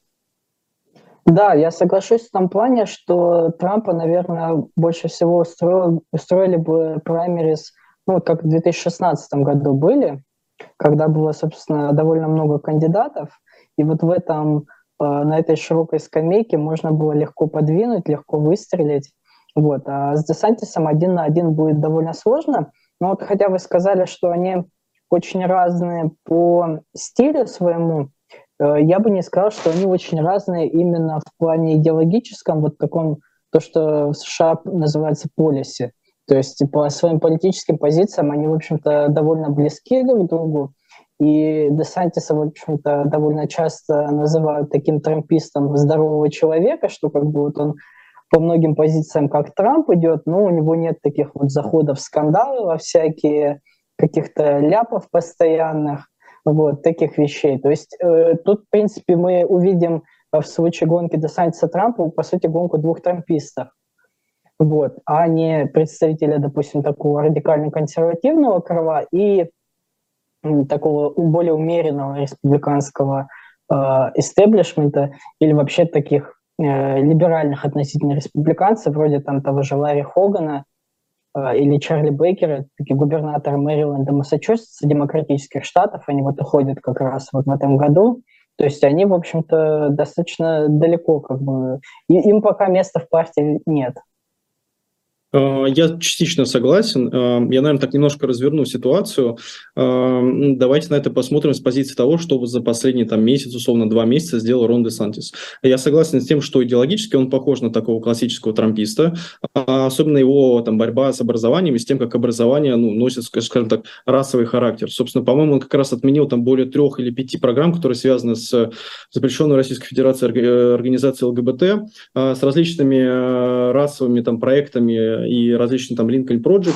Speaker 2: Да, я соглашусь в том плане, что Трампа, наверное, больше всего устроил, устроили бы праймерис, ну, как в 2016 году были, когда было, собственно, довольно много кандидатов, и вот в этом, э, на этой широкой скамейке можно было легко подвинуть, легко выстрелить. Вот. А с Десантисом один на один будет довольно сложно. Но вот хотя вы сказали, что они очень разные по стилю своему, я бы не сказал, что они очень разные именно в плане идеологическом, вот таком, то, что в США называется полиси. То есть по своим политическим позициям они, в общем-то, довольно близки друг к другу. И Десантиса, в общем-то, довольно часто называют таким трампистом здорового человека, что как бы вот он по многим позициям, как Трамп идет, но у него нет таких вот заходов скандалы во всякие, каких-то ляпов постоянных, вот, таких вещей. То есть э, тут, в принципе, мы увидим в случае гонки Десантиса Трампа, по сути, гонку двух трампистов вот, а не представителя, допустим, такого радикально-консервативного крыла и такого более умеренного республиканского э, или вообще таких э, либеральных относительно республиканцев, вроде там того же Ларри Хогана э, или Чарли Бейкера, такие губернаторы Мэриленда, Массачусетса, демократических штатов, они вот уходят как раз вот в этом году. То есть они, в общем-то, достаточно далеко, как бы, им пока места в партии нет.
Speaker 1: Э, я частично согласен. Э, я, наверное, так немножко разверну ситуацию. Э, давайте на это посмотрим с позиции того, что за последний там, месяц, условно, два месяца сделал Рон де Сантис. Я согласен с тем, что идеологически он похож на такого классического трамписта, а особенно его там, борьба с образованием и с тем, как образование ну, носит, скажем так, расовый характер. Собственно, по-моему, он как раз отменил там более трех или пяти программ, которые связаны с запрещенной Российской Федерацией организацией ЛГБТ, с различными расовыми там, проектами и различные там Lincoln Project.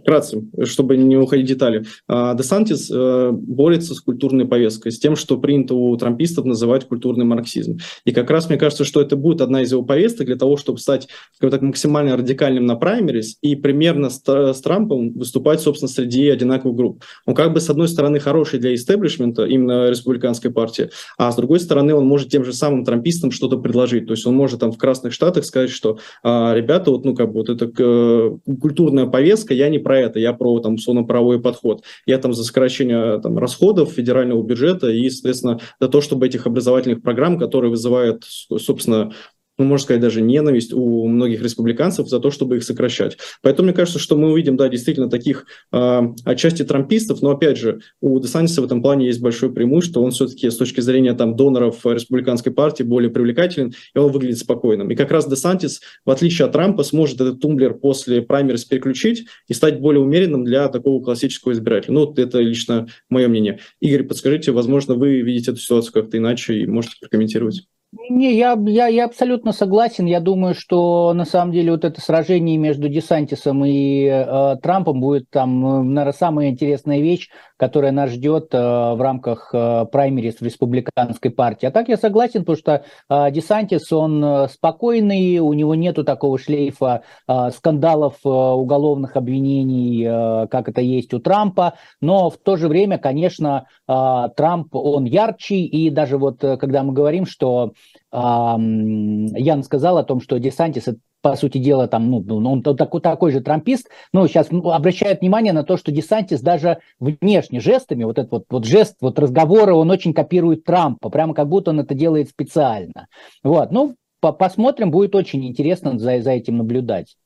Speaker 1: Вкратце, чтобы не уходить в детали. Десантис э, борется с культурной повесткой, с тем, что принято у трампистов называть культурный марксизм. И как раз мне кажется, что это будет одна из его повесток для того, чтобы стать, так, максимально радикальным на праймерис и примерно с, с Трампом выступать, собственно, среди одинаковых групп. Он как бы, с одной стороны, хороший для истеблишмента, именно республиканской партии, а с другой стороны, он может тем же самым трампистам что-то предложить. То есть он может там в Красных Штатах сказать, что а, ребята, вот, ну, как бы вот это э, культурная повестка, я не про это, я про там условно-правовой подход. Я там за сокращение там, расходов федерального бюджета и, соответственно, за то, чтобы этих образовательных программ, которые вызывают, собственно, ну, можно сказать, даже ненависть у многих республиканцев за то, чтобы их сокращать. Поэтому мне кажется, что мы увидим, да, действительно таких э, отчасти трампистов, но, опять же, у Десантиса в этом плане есть большое преимущество, он все-таки с точки зрения там доноров республиканской партии более привлекателен, и он выглядит спокойным. И как раз Десантис, в отличие от Трампа, сможет этот тумблер после праймерис переключить и стать более умеренным для такого классического избирателя. Ну, это лично мое мнение. Игорь, подскажите, возможно, вы видите эту ситуацию как-то иначе и можете прокомментировать.
Speaker 3: Не, я, я, я абсолютно согласен. Я думаю, что на самом деле вот это сражение между Десантисом и э, Трампом будет там, э, наверное, самая интересная вещь, которая нас ждет э, в рамках э, праймерис в республиканской партии. А так я согласен, потому что э, Десантис, он э, спокойный, у него нету такого шлейфа э, скандалов, э, уголовных обвинений, э, как это есть у Трампа, но в то же время, конечно, э, Трамп, он ярче, и даже вот э, когда мы говорим, что Ян сказал о том, что Десантис по сути дела, там, ну, ну он такой, такой же трампист, но сейчас ну, обращает внимание на то, что Десантис даже внешне жестами, вот этот вот, вот жест, вот разговоры, он очень копирует Трампа, прямо как будто он это делает специально. Вот, ну, по посмотрим, будет очень интересно за, за этим наблюдать.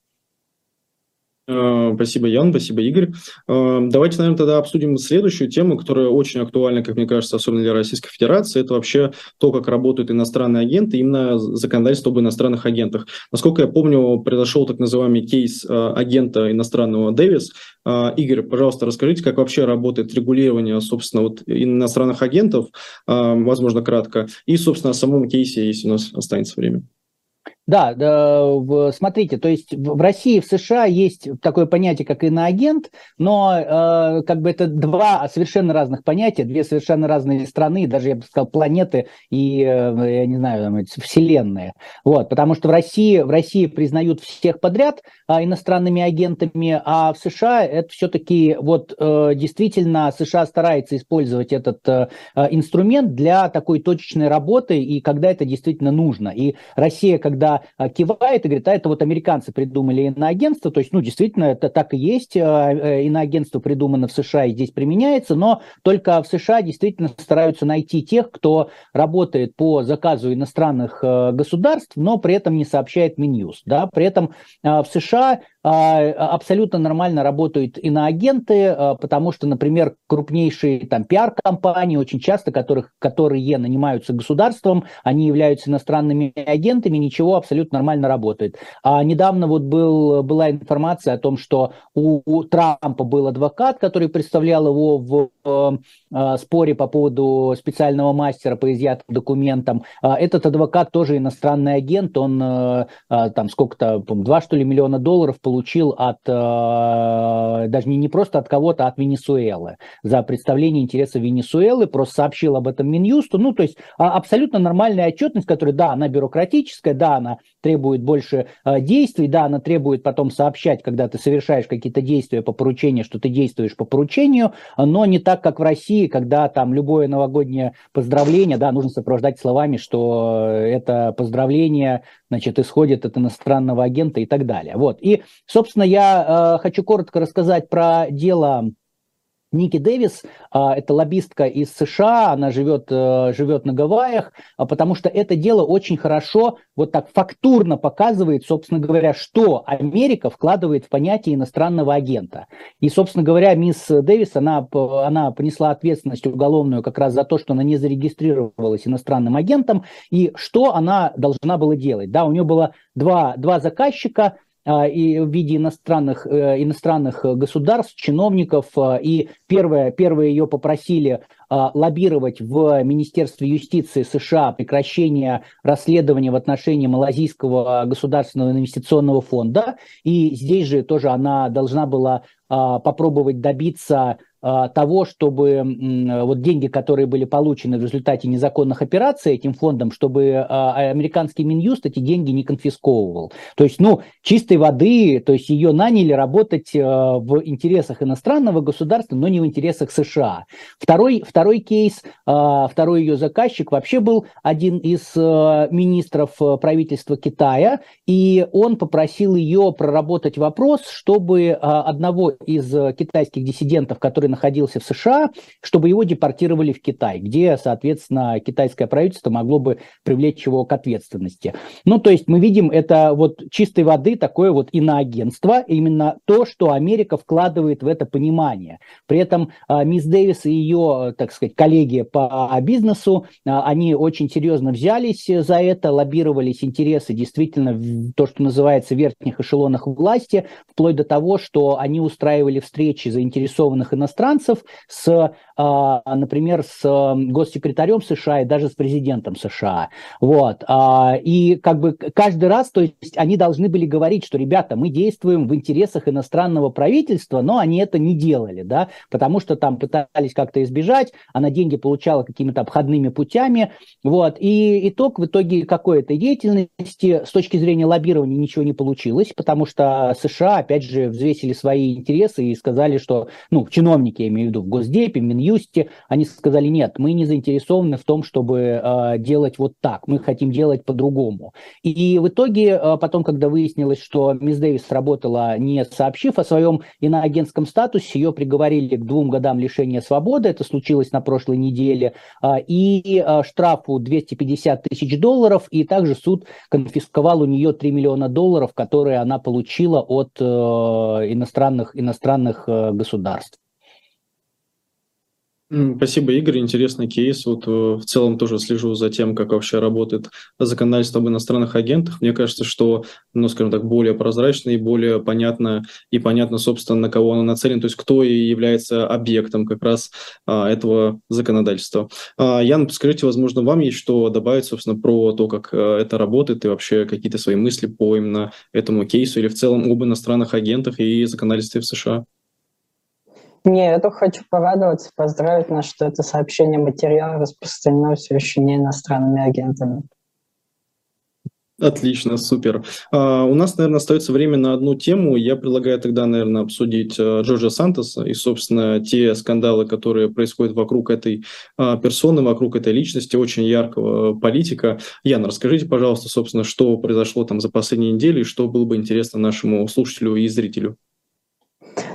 Speaker 1: Э, спасибо, Ян, спасибо, Игорь. Э, давайте, наверное, тогда обсудим следующую тему, которая очень актуальна, как мне кажется, особенно для Российской Федерации. Это вообще то, как работают иностранные агенты, именно законодательство об иностранных агентах. Насколько я помню, произошел так называемый кейс э, агента иностранного Дэвис. Игорь, пожалуйста, расскажите, как вообще работает регулирование, собственно, вот иностранных агентов, возможно, кратко, и, собственно, о самом кейсе, если у нас останется время.
Speaker 3: Да, да, смотрите, то есть в России, в США есть такое понятие, как иноагент, но э, как бы это два совершенно разных понятия, две совершенно разные страны, даже я бы сказал планеты и, э, я не знаю, вселенные. Вот, потому что в России, в России признают всех подряд э, иностранными агентами, а в США это все-таки вот э, действительно США старается использовать этот э, инструмент для такой точечной работы и когда это действительно нужно. И Россия, когда кивает и говорит, а это вот американцы придумали иноагентство, то есть, ну, действительно, это так и есть, иноагентство придумано в США и здесь применяется, но только в США действительно стараются найти тех, кто работает по заказу иностранных государств, но при этом не сообщает Минюст, да, при этом в США а, абсолютно нормально работают иноагенты, а, потому что, например, крупнейшие там пиар-компании, очень часто которых, которые нанимаются государством, они являются иностранными агентами, ничего абсолютно нормально работает. А недавно вот был, была информация о том, что у, у Трампа был адвокат, который представлял его в э, э, споре по поводу специального мастера по изъятым документам. Этот адвокат тоже иностранный агент, он там сколько-то, 2 что ли миллиона долларов получил получил от, э, даже не, не просто от кого-то, а от Венесуэлы за представление интересов Венесуэлы, просто сообщил об этом Минюсту. Ну, то есть а, абсолютно нормальная отчетность, которая, да, она бюрократическая, да, она требует больше э, действий, да, она требует потом сообщать, когда ты совершаешь какие-то действия по поручению, что ты действуешь по поручению, но не так, как в России, когда там любое новогоднее поздравление, да, нужно сопровождать словами, что это поздравление, значит, исходит от иностранного агента и так далее. Вот. И Собственно, я э, хочу коротко рассказать про дело Ники Дэвис, а, это лоббистка из США, она живет, э, живет на Гавайях, а, потому что это дело очень хорошо, вот так фактурно показывает, собственно говоря, что Америка вкладывает в понятие иностранного агента. И, собственно говоря, мисс Дэвис, она, она понесла ответственность уголовную как раз за то, что она не зарегистрировалась иностранным агентом, и что она должна была делать. Да, у нее было два, два заказчика – и в виде иностранных, э, иностранных государств, чиновников. А, и первое, первое ее попросили а, лоббировать в Министерстве юстиции США прекращение расследования в отношении Малазийского государственного инвестиционного фонда. И здесь же тоже она должна была попробовать добиться а, того, чтобы вот деньги, которые были получены в результате незаконных операций этим фондом, чтобы а, американский Минюст эти деньги не конфисковывал. То есть, ну, чистой воды, то есть ее наняли работать а, в интересах иностранного государства, но не в интересах США. Второй, второй кейс, второй ее заказчик вообще был один из министров правительства Китая, и он попросил ее проработать вопрос, чтобы одного из китайских диссидентов, который находился в США, чтобы его депортировали в Китай, где, соответственно, китайское правительство могло бы привлечь его к ответственности. Ну, то есть мы видим это вот чистой воды такое вот иноагентство, именно то, что Америка вкладывает в это понимание. При этом а, мисс Дэвис и ее, так сказать, коллеги по бизнесу, а, они очень серьезно взялись за это, лоббировались интересы действительно в то, что называется верхних эшелонах власти, вплоть до того, что они устраивали встречи заинтересованных иностранцев, иностранцев с, например, с госсекретарем США и даже с президентом США. Вот. А, и как бы каждый раз, то есть они должны были говорить, что, ребята, мы действуем в интересах иностранного правительства, но они это не делали, да, потому что там пытались как-то избежать, она деньги получала какими-то обходными путями, вот. И итог в итоге какой этой деятельности с точки зрения лоббирования ничего не получилось, потому что США, опять же, взвесили свои интересы и сказали, что, ну, чиновники я имею в виду в Госдепе, Минюсте, они сказали, нет, мы не заинтересованы в том, чтобы э, делать вот так, мы хотим делать по-другому. И, в итоге э, потом, когда выяснилось, что мисс Дэвис работала не сообщив о своем иноагентском статусе, ее приговорили к двум годам лишения свободы, это случилось на прошлой неделе, э, и штрафу 250 тысяч долларов, и также суд конфисковал у нее 3 миллиона долларов, которые она получила от иностранных, иностранных государств.
Speaker 1: Спасибо, Игорь. Интересный кейс. Вот э, в целом тоже слежу за тем, как вообще работает законодательство об иностранных агентах. Мне кажется, что, ну, скажем так, более прозрачно и более понятно, и понятно, собственно, на кого оно нацелено, то есть кто и является объектом как раз а, этого законодательства. А, Ян, скажите, возможно, вам есть что добавить, собственно, про то, как а, это работает и вообще какие-то свои мысли по именно этому кейсу или в целом об иностранных агентах и законодательстве в США?
Speaker 2: Не, я только хочу порадоваться, поздравить нас, что это сообщение материала распространено все еще не иностранными агентами.
Speaker 1: Отлично, супер. Uh, у нас, наверное, остается время на одну тему. Я предлагаю тогда, наверное, обсудить uh, Джорджа Сантоса и, собственно, те скандалы, которые происходят вокруг этой uh, персоны, вокруг этой личности, очень яркого политика. Яна, расскажите, пожалуйста, собственно, что произошло там за последние недели и что было бы интересно нашему слушателю и зрителю.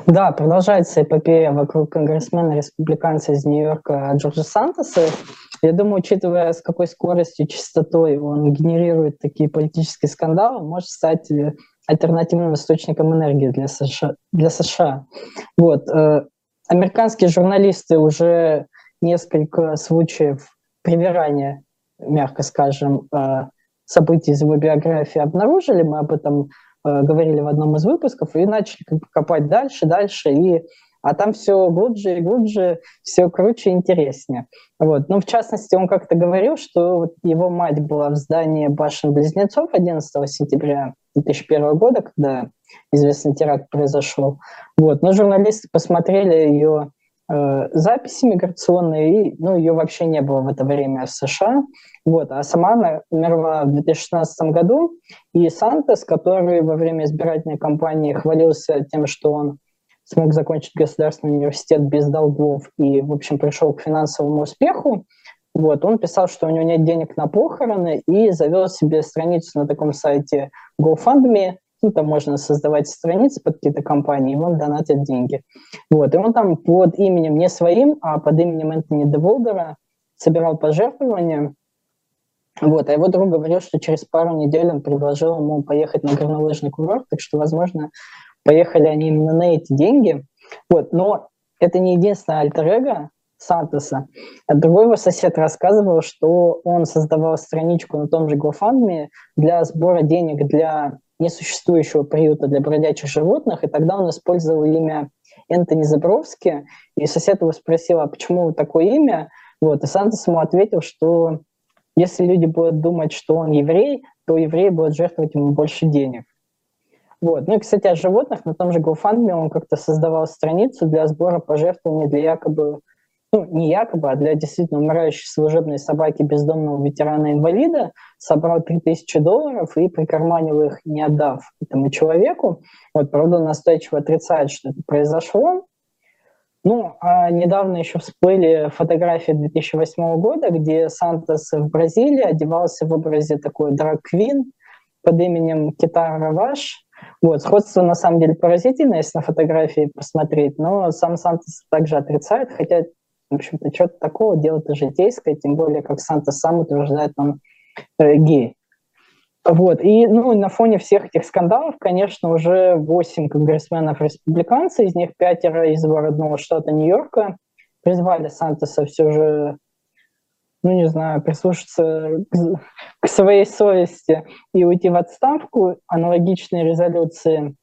Speaker 2: Да, продолжается эпопея вокруг конгрессмена-республиканца из Нью-Йорка Джорджа Сантоса. Я думаю, учитывая, с какой скоростью, частотой он генерирует такие политические скандалы, может стать э, альтернативным источником энергии для США. Для США. Вот. Э, американские журналисты уже несколько случаев привирания, мягко скажем, э, событий из его биографии обнаружили. Мы об этом говорили в одном из выпусков, и начали копать дальше, дальше, и а там все глубже и глубже, все круче и интереснее. Вот. Ну, в частности, он как-то говорил, что вот его мать была в здании башен-близнецов 11 сентября 2001 года, когда известный теракт произошел. Вот. Но журналисты посмотрели ее э, записи миграционные, и ну, ее вообще не было в это время в США. Вот. А сама она умерла в 2016 году, и Сантос, который во время избирательной кампании хвалился тем, что он смог закончить государственный университет без долгов и, в общем, пришел к финансовому успеху, вот, он писал, что у него нет денег на похороны, и завел себе страницу на таком сайте GoFundMe, там можно создавать страницы под какие-то компании, и он донатит деньги. Вот, и он там под именем не своим, а под именем Энтони Деволдера собирал пожертвования, вот, а его друг говорил, что через пару недель он предложил ему поехать на горнолыжный курорт, так что, возможно, поехали они именно на эти деньги. Вот, но это не единственное альтер Сантоса. А другой его сосед рассказывал, что он создавал страничку на том же GoFundMe для сбора денег для несуществующего приюта для бродячих животных, и тогда он использовал имя Энтони Забровски, и сосед его спросил, а почему такое имя? Вот, и Сантос ему ответил, что если люди будут думать, что он еврей, то евреи будут жертвовать ему больше денег. Вот. Ну и, кстати, о животных. На том же GoFundMe он как-то создавал страницу для сбора пожертвований для якобы, ну, не якобы, а для действительно умирающей служебной собаки бездомного ветерана-инвалида, собрал 3000 долларов и прикарманил их, не отдав этому человеку. Вот, правда, настойчиво отрицает, что это произошло. Ну, а недавно еще всплыли фотографии 2008 года, где Сантос в Бразилии одевался в образе такой драг-квин под именем Китара Раваш. Вот, сходство на самом деле поразительное, если на фотографии посмотреть, но сам Сантос также отрицает, хотя, в общем-то, что-то такого делать житейское, тем более, как Сантос сам утверждает, он э, гей. Вот. И ну, на фоне всех этих скандалов, конечно, уже 8 конгрессменов-республиканцев, из них пятеро из родного штата Нью-Йорка, призвали Сантоса все же, ну не знаю, прислушаться к своей совести и уйти в отставку. Аналогичные резолюции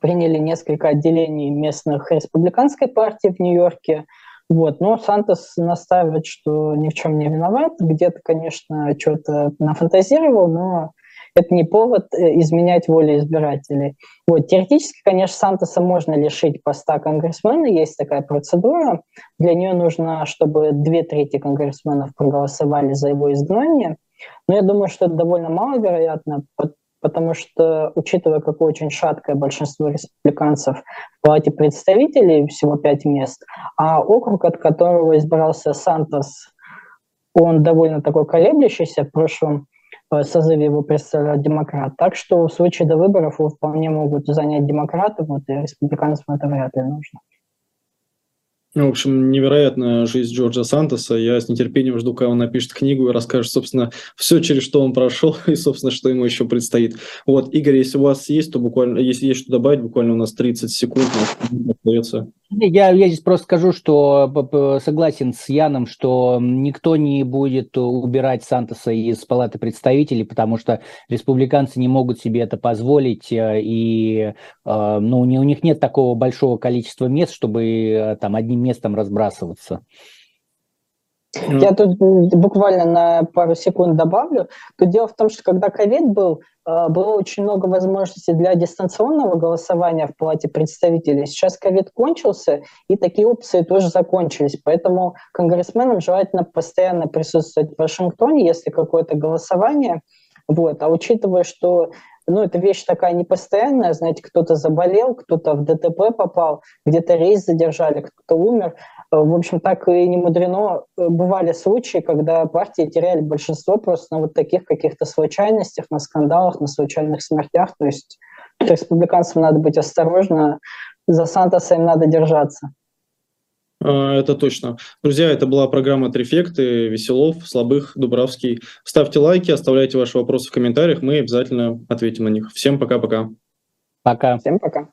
Speaker 2: приняли несколько отделений местных республиканской партии в Нью-Йорке. Вот. Но Сантос настаивает, что ни в чем не виноват. Где-то, конечно, что-то нафантазировал, но это не повод э, изменять волю избирателей. Вот. Теоретически, конечно, Сантоса можно лишить поста конгрессмена, есть такая процедура. Для нее нужно, чтобы две трети конгрессменов проголосовали за его изгнание. Но я думаю, что это довольно маловероятно, потому что, учитывая, какое очень шаткое большинство республиканцев в Палате представителей, всего пять мест, а округ, от которого избрался Сантос, он довольно такой колеблющийся. В прошлом э, созыве его представлял демократ. Так что в случае до выборов его вполне могут занять демократы, вот, и республиканцам это вряд ли нужно.
Speaker 1: Ну, в общем, невероятная жизнь Джорджа Сантоса. Я с нетерпением жду, когда он напишет книгу и расскажет, собственно, все, через что он прошел [LAUGHS] и, собственно, что ему еще предстоит. Вот, Игорь, если у вас есть, то буквально, если есть что добавить, буквально у нас 30 секунд остается.
Speaker 3: Я, я здесь просто скажу, что согласен с Яном, что никто не будет убирать Сантоса из Палаты представителей, потому что республиканцы не могут себе это позволить, э, и э, ну, у них нет такого большого количества мест, чтобы э, там одним местом разбрасываться.
Speaker 2: Я тут буквально на пару секунд добавлю. Тут дело в том, что когда ковид был, э, было очень много возможностей для дистанционного голосования в Палате представителей. Сейчас ковид кончился, и такие опции тоже закончились. Поэтому конгрессменам желательно постоянно присутствовать в Вашингтоне, если какое-то голосование Вот. А учитывая, что ну, эта вещь такая непостоянная, знаете, кто-то заболел, кто-то в ДТП попал, где-то рейс задержали, кто-то умер. Э, в общем, так и не мудрено. Э, бывали случаи, когда партии теряли большинство просто на вот таких каких-то случайностях, на скандалах, на случайных смертях. То есть республиканцам надо быть осторожно, за Сантоса им надо держаться.
Speaker 1: А, это точно. Друзья, это была программа «Трефекты», Веселов, Слабых, Дубравский. Ставьте лайки, оставляйте ваши вопросы в комментариях, мы обязательно ответим на них. Всем пока-пока.
Speaker 3: Пока.
Speaker 2: Всем пока.